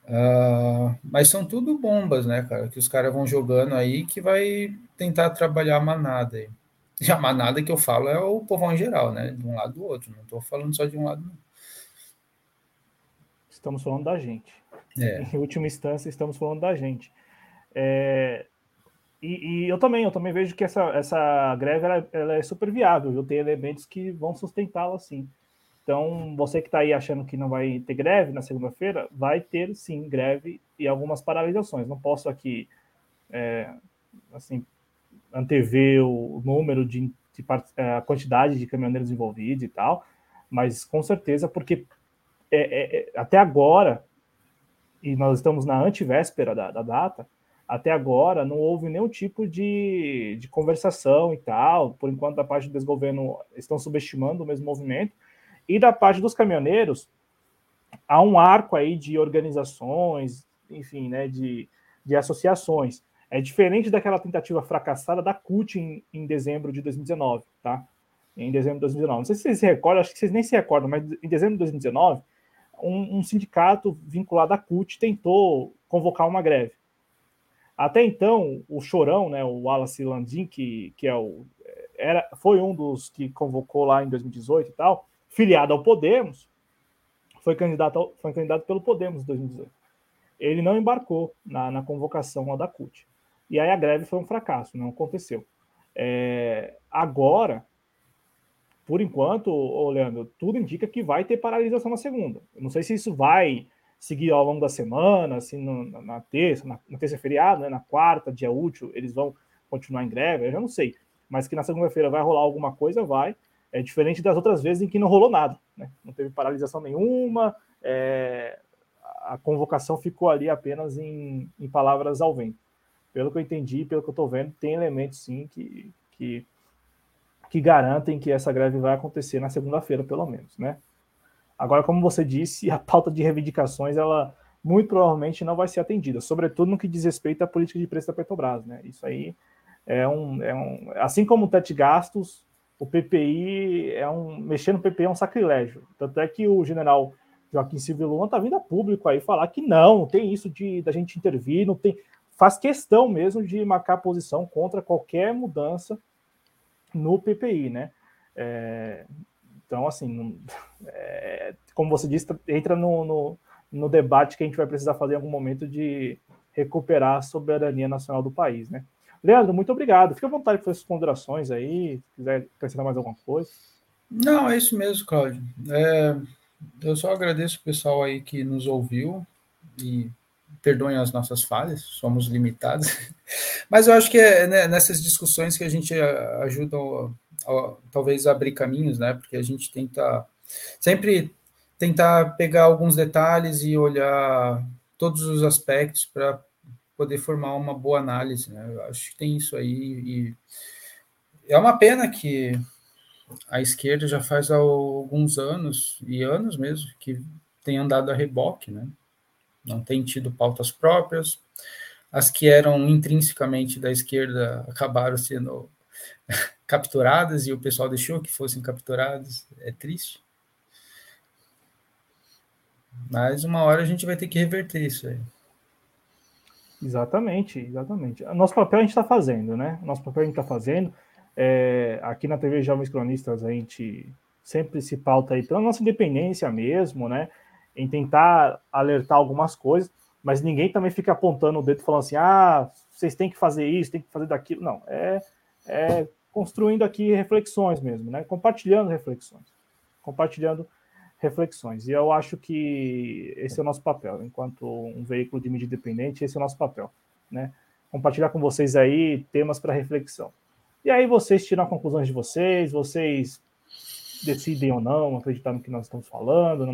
Uh, mas são tudo bombas, né, cara, que os caras vão jogando aí que vai tentar trabalhar a manada aí. E a manada que eu falo é o povão em geral, né, de um lado do outro, não estou falando só de um lado, não. Estamos falando da gente. É. Em última instância, estamos falando da gente. É, e, e, eu também, eu também vejo que essa, essa greve ela, ela é super viável, viu? tem elementos que vão sustentá-la assim. Então, você que está aí achando que não vai ter greve na segunda-feira, vai ter sim greve e algumas paralisações. Não posso aqui, é, assim, antever o número de, de, é, a quantidade de caminhoneiros envolvidos e tal, mas com certeza, porque é, é, é, até agora, e nós estamos na antivéspera da, da, data, até agora não houve nenhum tipo de, de conversação e tal. Por enquanto, da parte do desgoverno, estão subestimando o mesmo movimento. E da parte dos caminhoneiros, há um arco aí de organizações, enfim, né, de, de associações. É diferente daquela tentativa fracassada da CUT em, em dezembro de 2019, tá? Em dezembro de 2019. Não sei se vocês se recordam, acho que vocês nem se recordam, mas em dezembro de 2019, um, um sindicato vinculado à CUT tentou convocar uma greve. Até então, o Chorão, né, o Wallace Landim, que, que é o, era, foi um dos que convocou lá em 2018 e tal, filiado ao Podemos, foi candidato, ao, foi candidato pelo Podemos em 2018. Ele não embarcou na, na convocação lá da CUT. E aí a greve foi um fracasso, não aconteceu. É, agora, por enquanto, ô Leandro, tudo indica que vai ter paralisação na segunda. Eu não sei se isso vai seguir ao longo da semana, assim, no, na terça, na, na terça feriado, né, na quarta, dia útil, eles vão continuar em greve, eu já não sei. Mas que na segunda-feira vai rolar alguma coisa, vai. É diferente das outras vezes em que não rolou nada, né? Não teve paralisação nenhuma, é, a convocação ficou ali apenas em, em palavras ao vento. Pelo que eu entendi, pelo que eu estou vendo, tem elementos sim que, que que garantem que essa greve vai acontecer na segunda-feira, pelo menos, né? Agora, como você disse, a pauta de reivindicações, ela muito provavelmente não vai ser atendida, sobretudo no que diz respeito à política de preço da Petrobras, né? Isso aí é um, é um assim como o teto gastos, o PPI é um mexer no PPI é um sacrilégio. Tanto é que o general Joaquim Silvio Luna está vindo a público aí falar que não, não tem isso de da gente intervir, não tem, faz questão mesmo de marcar posição contra qualquer mudança no PPI, né? É, então, assim, é, como você disse, entra no, no, no, debate que a gente vai precisar fazer em algum momento de recuperar a soberania nacional do país, né? Leandro, muito obrigado. Fique à vontade para suas ponderações aí, se quiser acrescentar mais alguma coisa. Não, é isso mesmo, Cláudio. É, eu só agradeço o pessoal aí que nos ouviu e perdoem as nossas falhas, somos limitados, <laughs> mas eu acho que é né, nessas discussões que a gente ajuda talvez abrir caminhos, né? Porque a gente tenta sempre tentar pegar alguns detalhes e olhar todos os aspectos para poder formar uma boa análise, né? Eu acho que tem isso aí e é uma pena que a esquerda já faz alguns anos, e anos mesmo, que tem andado a reboque, né? Não tem tido pautas próprias. As que eram intrinsecamente da esquerda acabaram sendo capturadas e o pessoal deixou que fossem capturadas. É triste. Mas uma hora a gente vai ter que reverter isso aí. Exatamente, exatamente. Nosso papel a gente está fazendo, né? Nosso papel a gente está fazendo. É, aqui na TV Jovens Cronistas a gente sempre se pauta aí pela nossa independência mesmo, né? Em tentar alertar algumas coisas, mas ninguém também fica apontando o dedo falando assim: ah, vocês têm que fazer isso, têm que fazer daquilo. Não, é, é construindo aqui reflexões mesmo, né? Compartilhando reflexões. Compartilhando reflexões. E eu acho que esse é o nosso papel, enquanto um veículo de mídia independente, esse é o nosso papel, né? Compartilhar com vocês aí temas para reflexão. E aí vocês tiram conclusões de vocês, vocês decidem ou não acreditar no que nós estamos falando,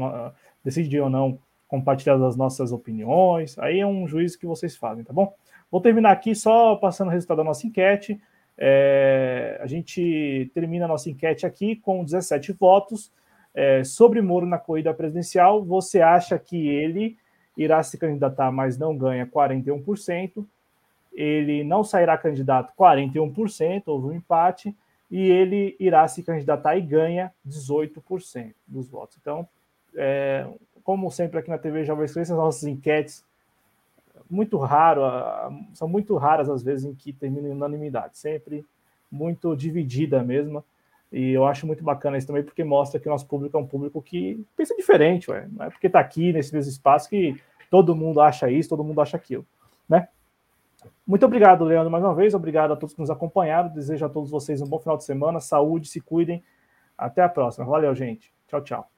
decidem ou não compartilhar as nossas opiniões. Aí é um juízo que vocês fazem, tá bom? Vou terminar aqui só passando o resultado da nossa enquete. É, a gente termina a nossa enquete aqui com 17 votos é, sobre Moro na corrida presidencial, você acha que ele irá se candidatar, mas não ganha 41%, ele não sairá candidato 41%, houve um empate, e ele irá se candidatar e ganha 18% dos votos. Então, é, como sempre aqui na TV Jovem Crescentes, as nossas enquetes muito raro, são muito raras as vezes em que terminam em unanimidade, sempre muito dividida mesmo. E eu acho muito bacana isso também, porque mostra que o nosso público é um público que pensa diferente, ué. Não é porque está aqui nesse mesmo espaço que todo mundo acha isso, todo mundo acha aquilo, né? Muito obrigado, Leandro, mais uma vez. Obrigado a todos que nos acompanharam. Desejo a todos vocês um bom final de semana. Saúde, se cuidem. Até a próxima. Valeu, gente. Tchau, tchau.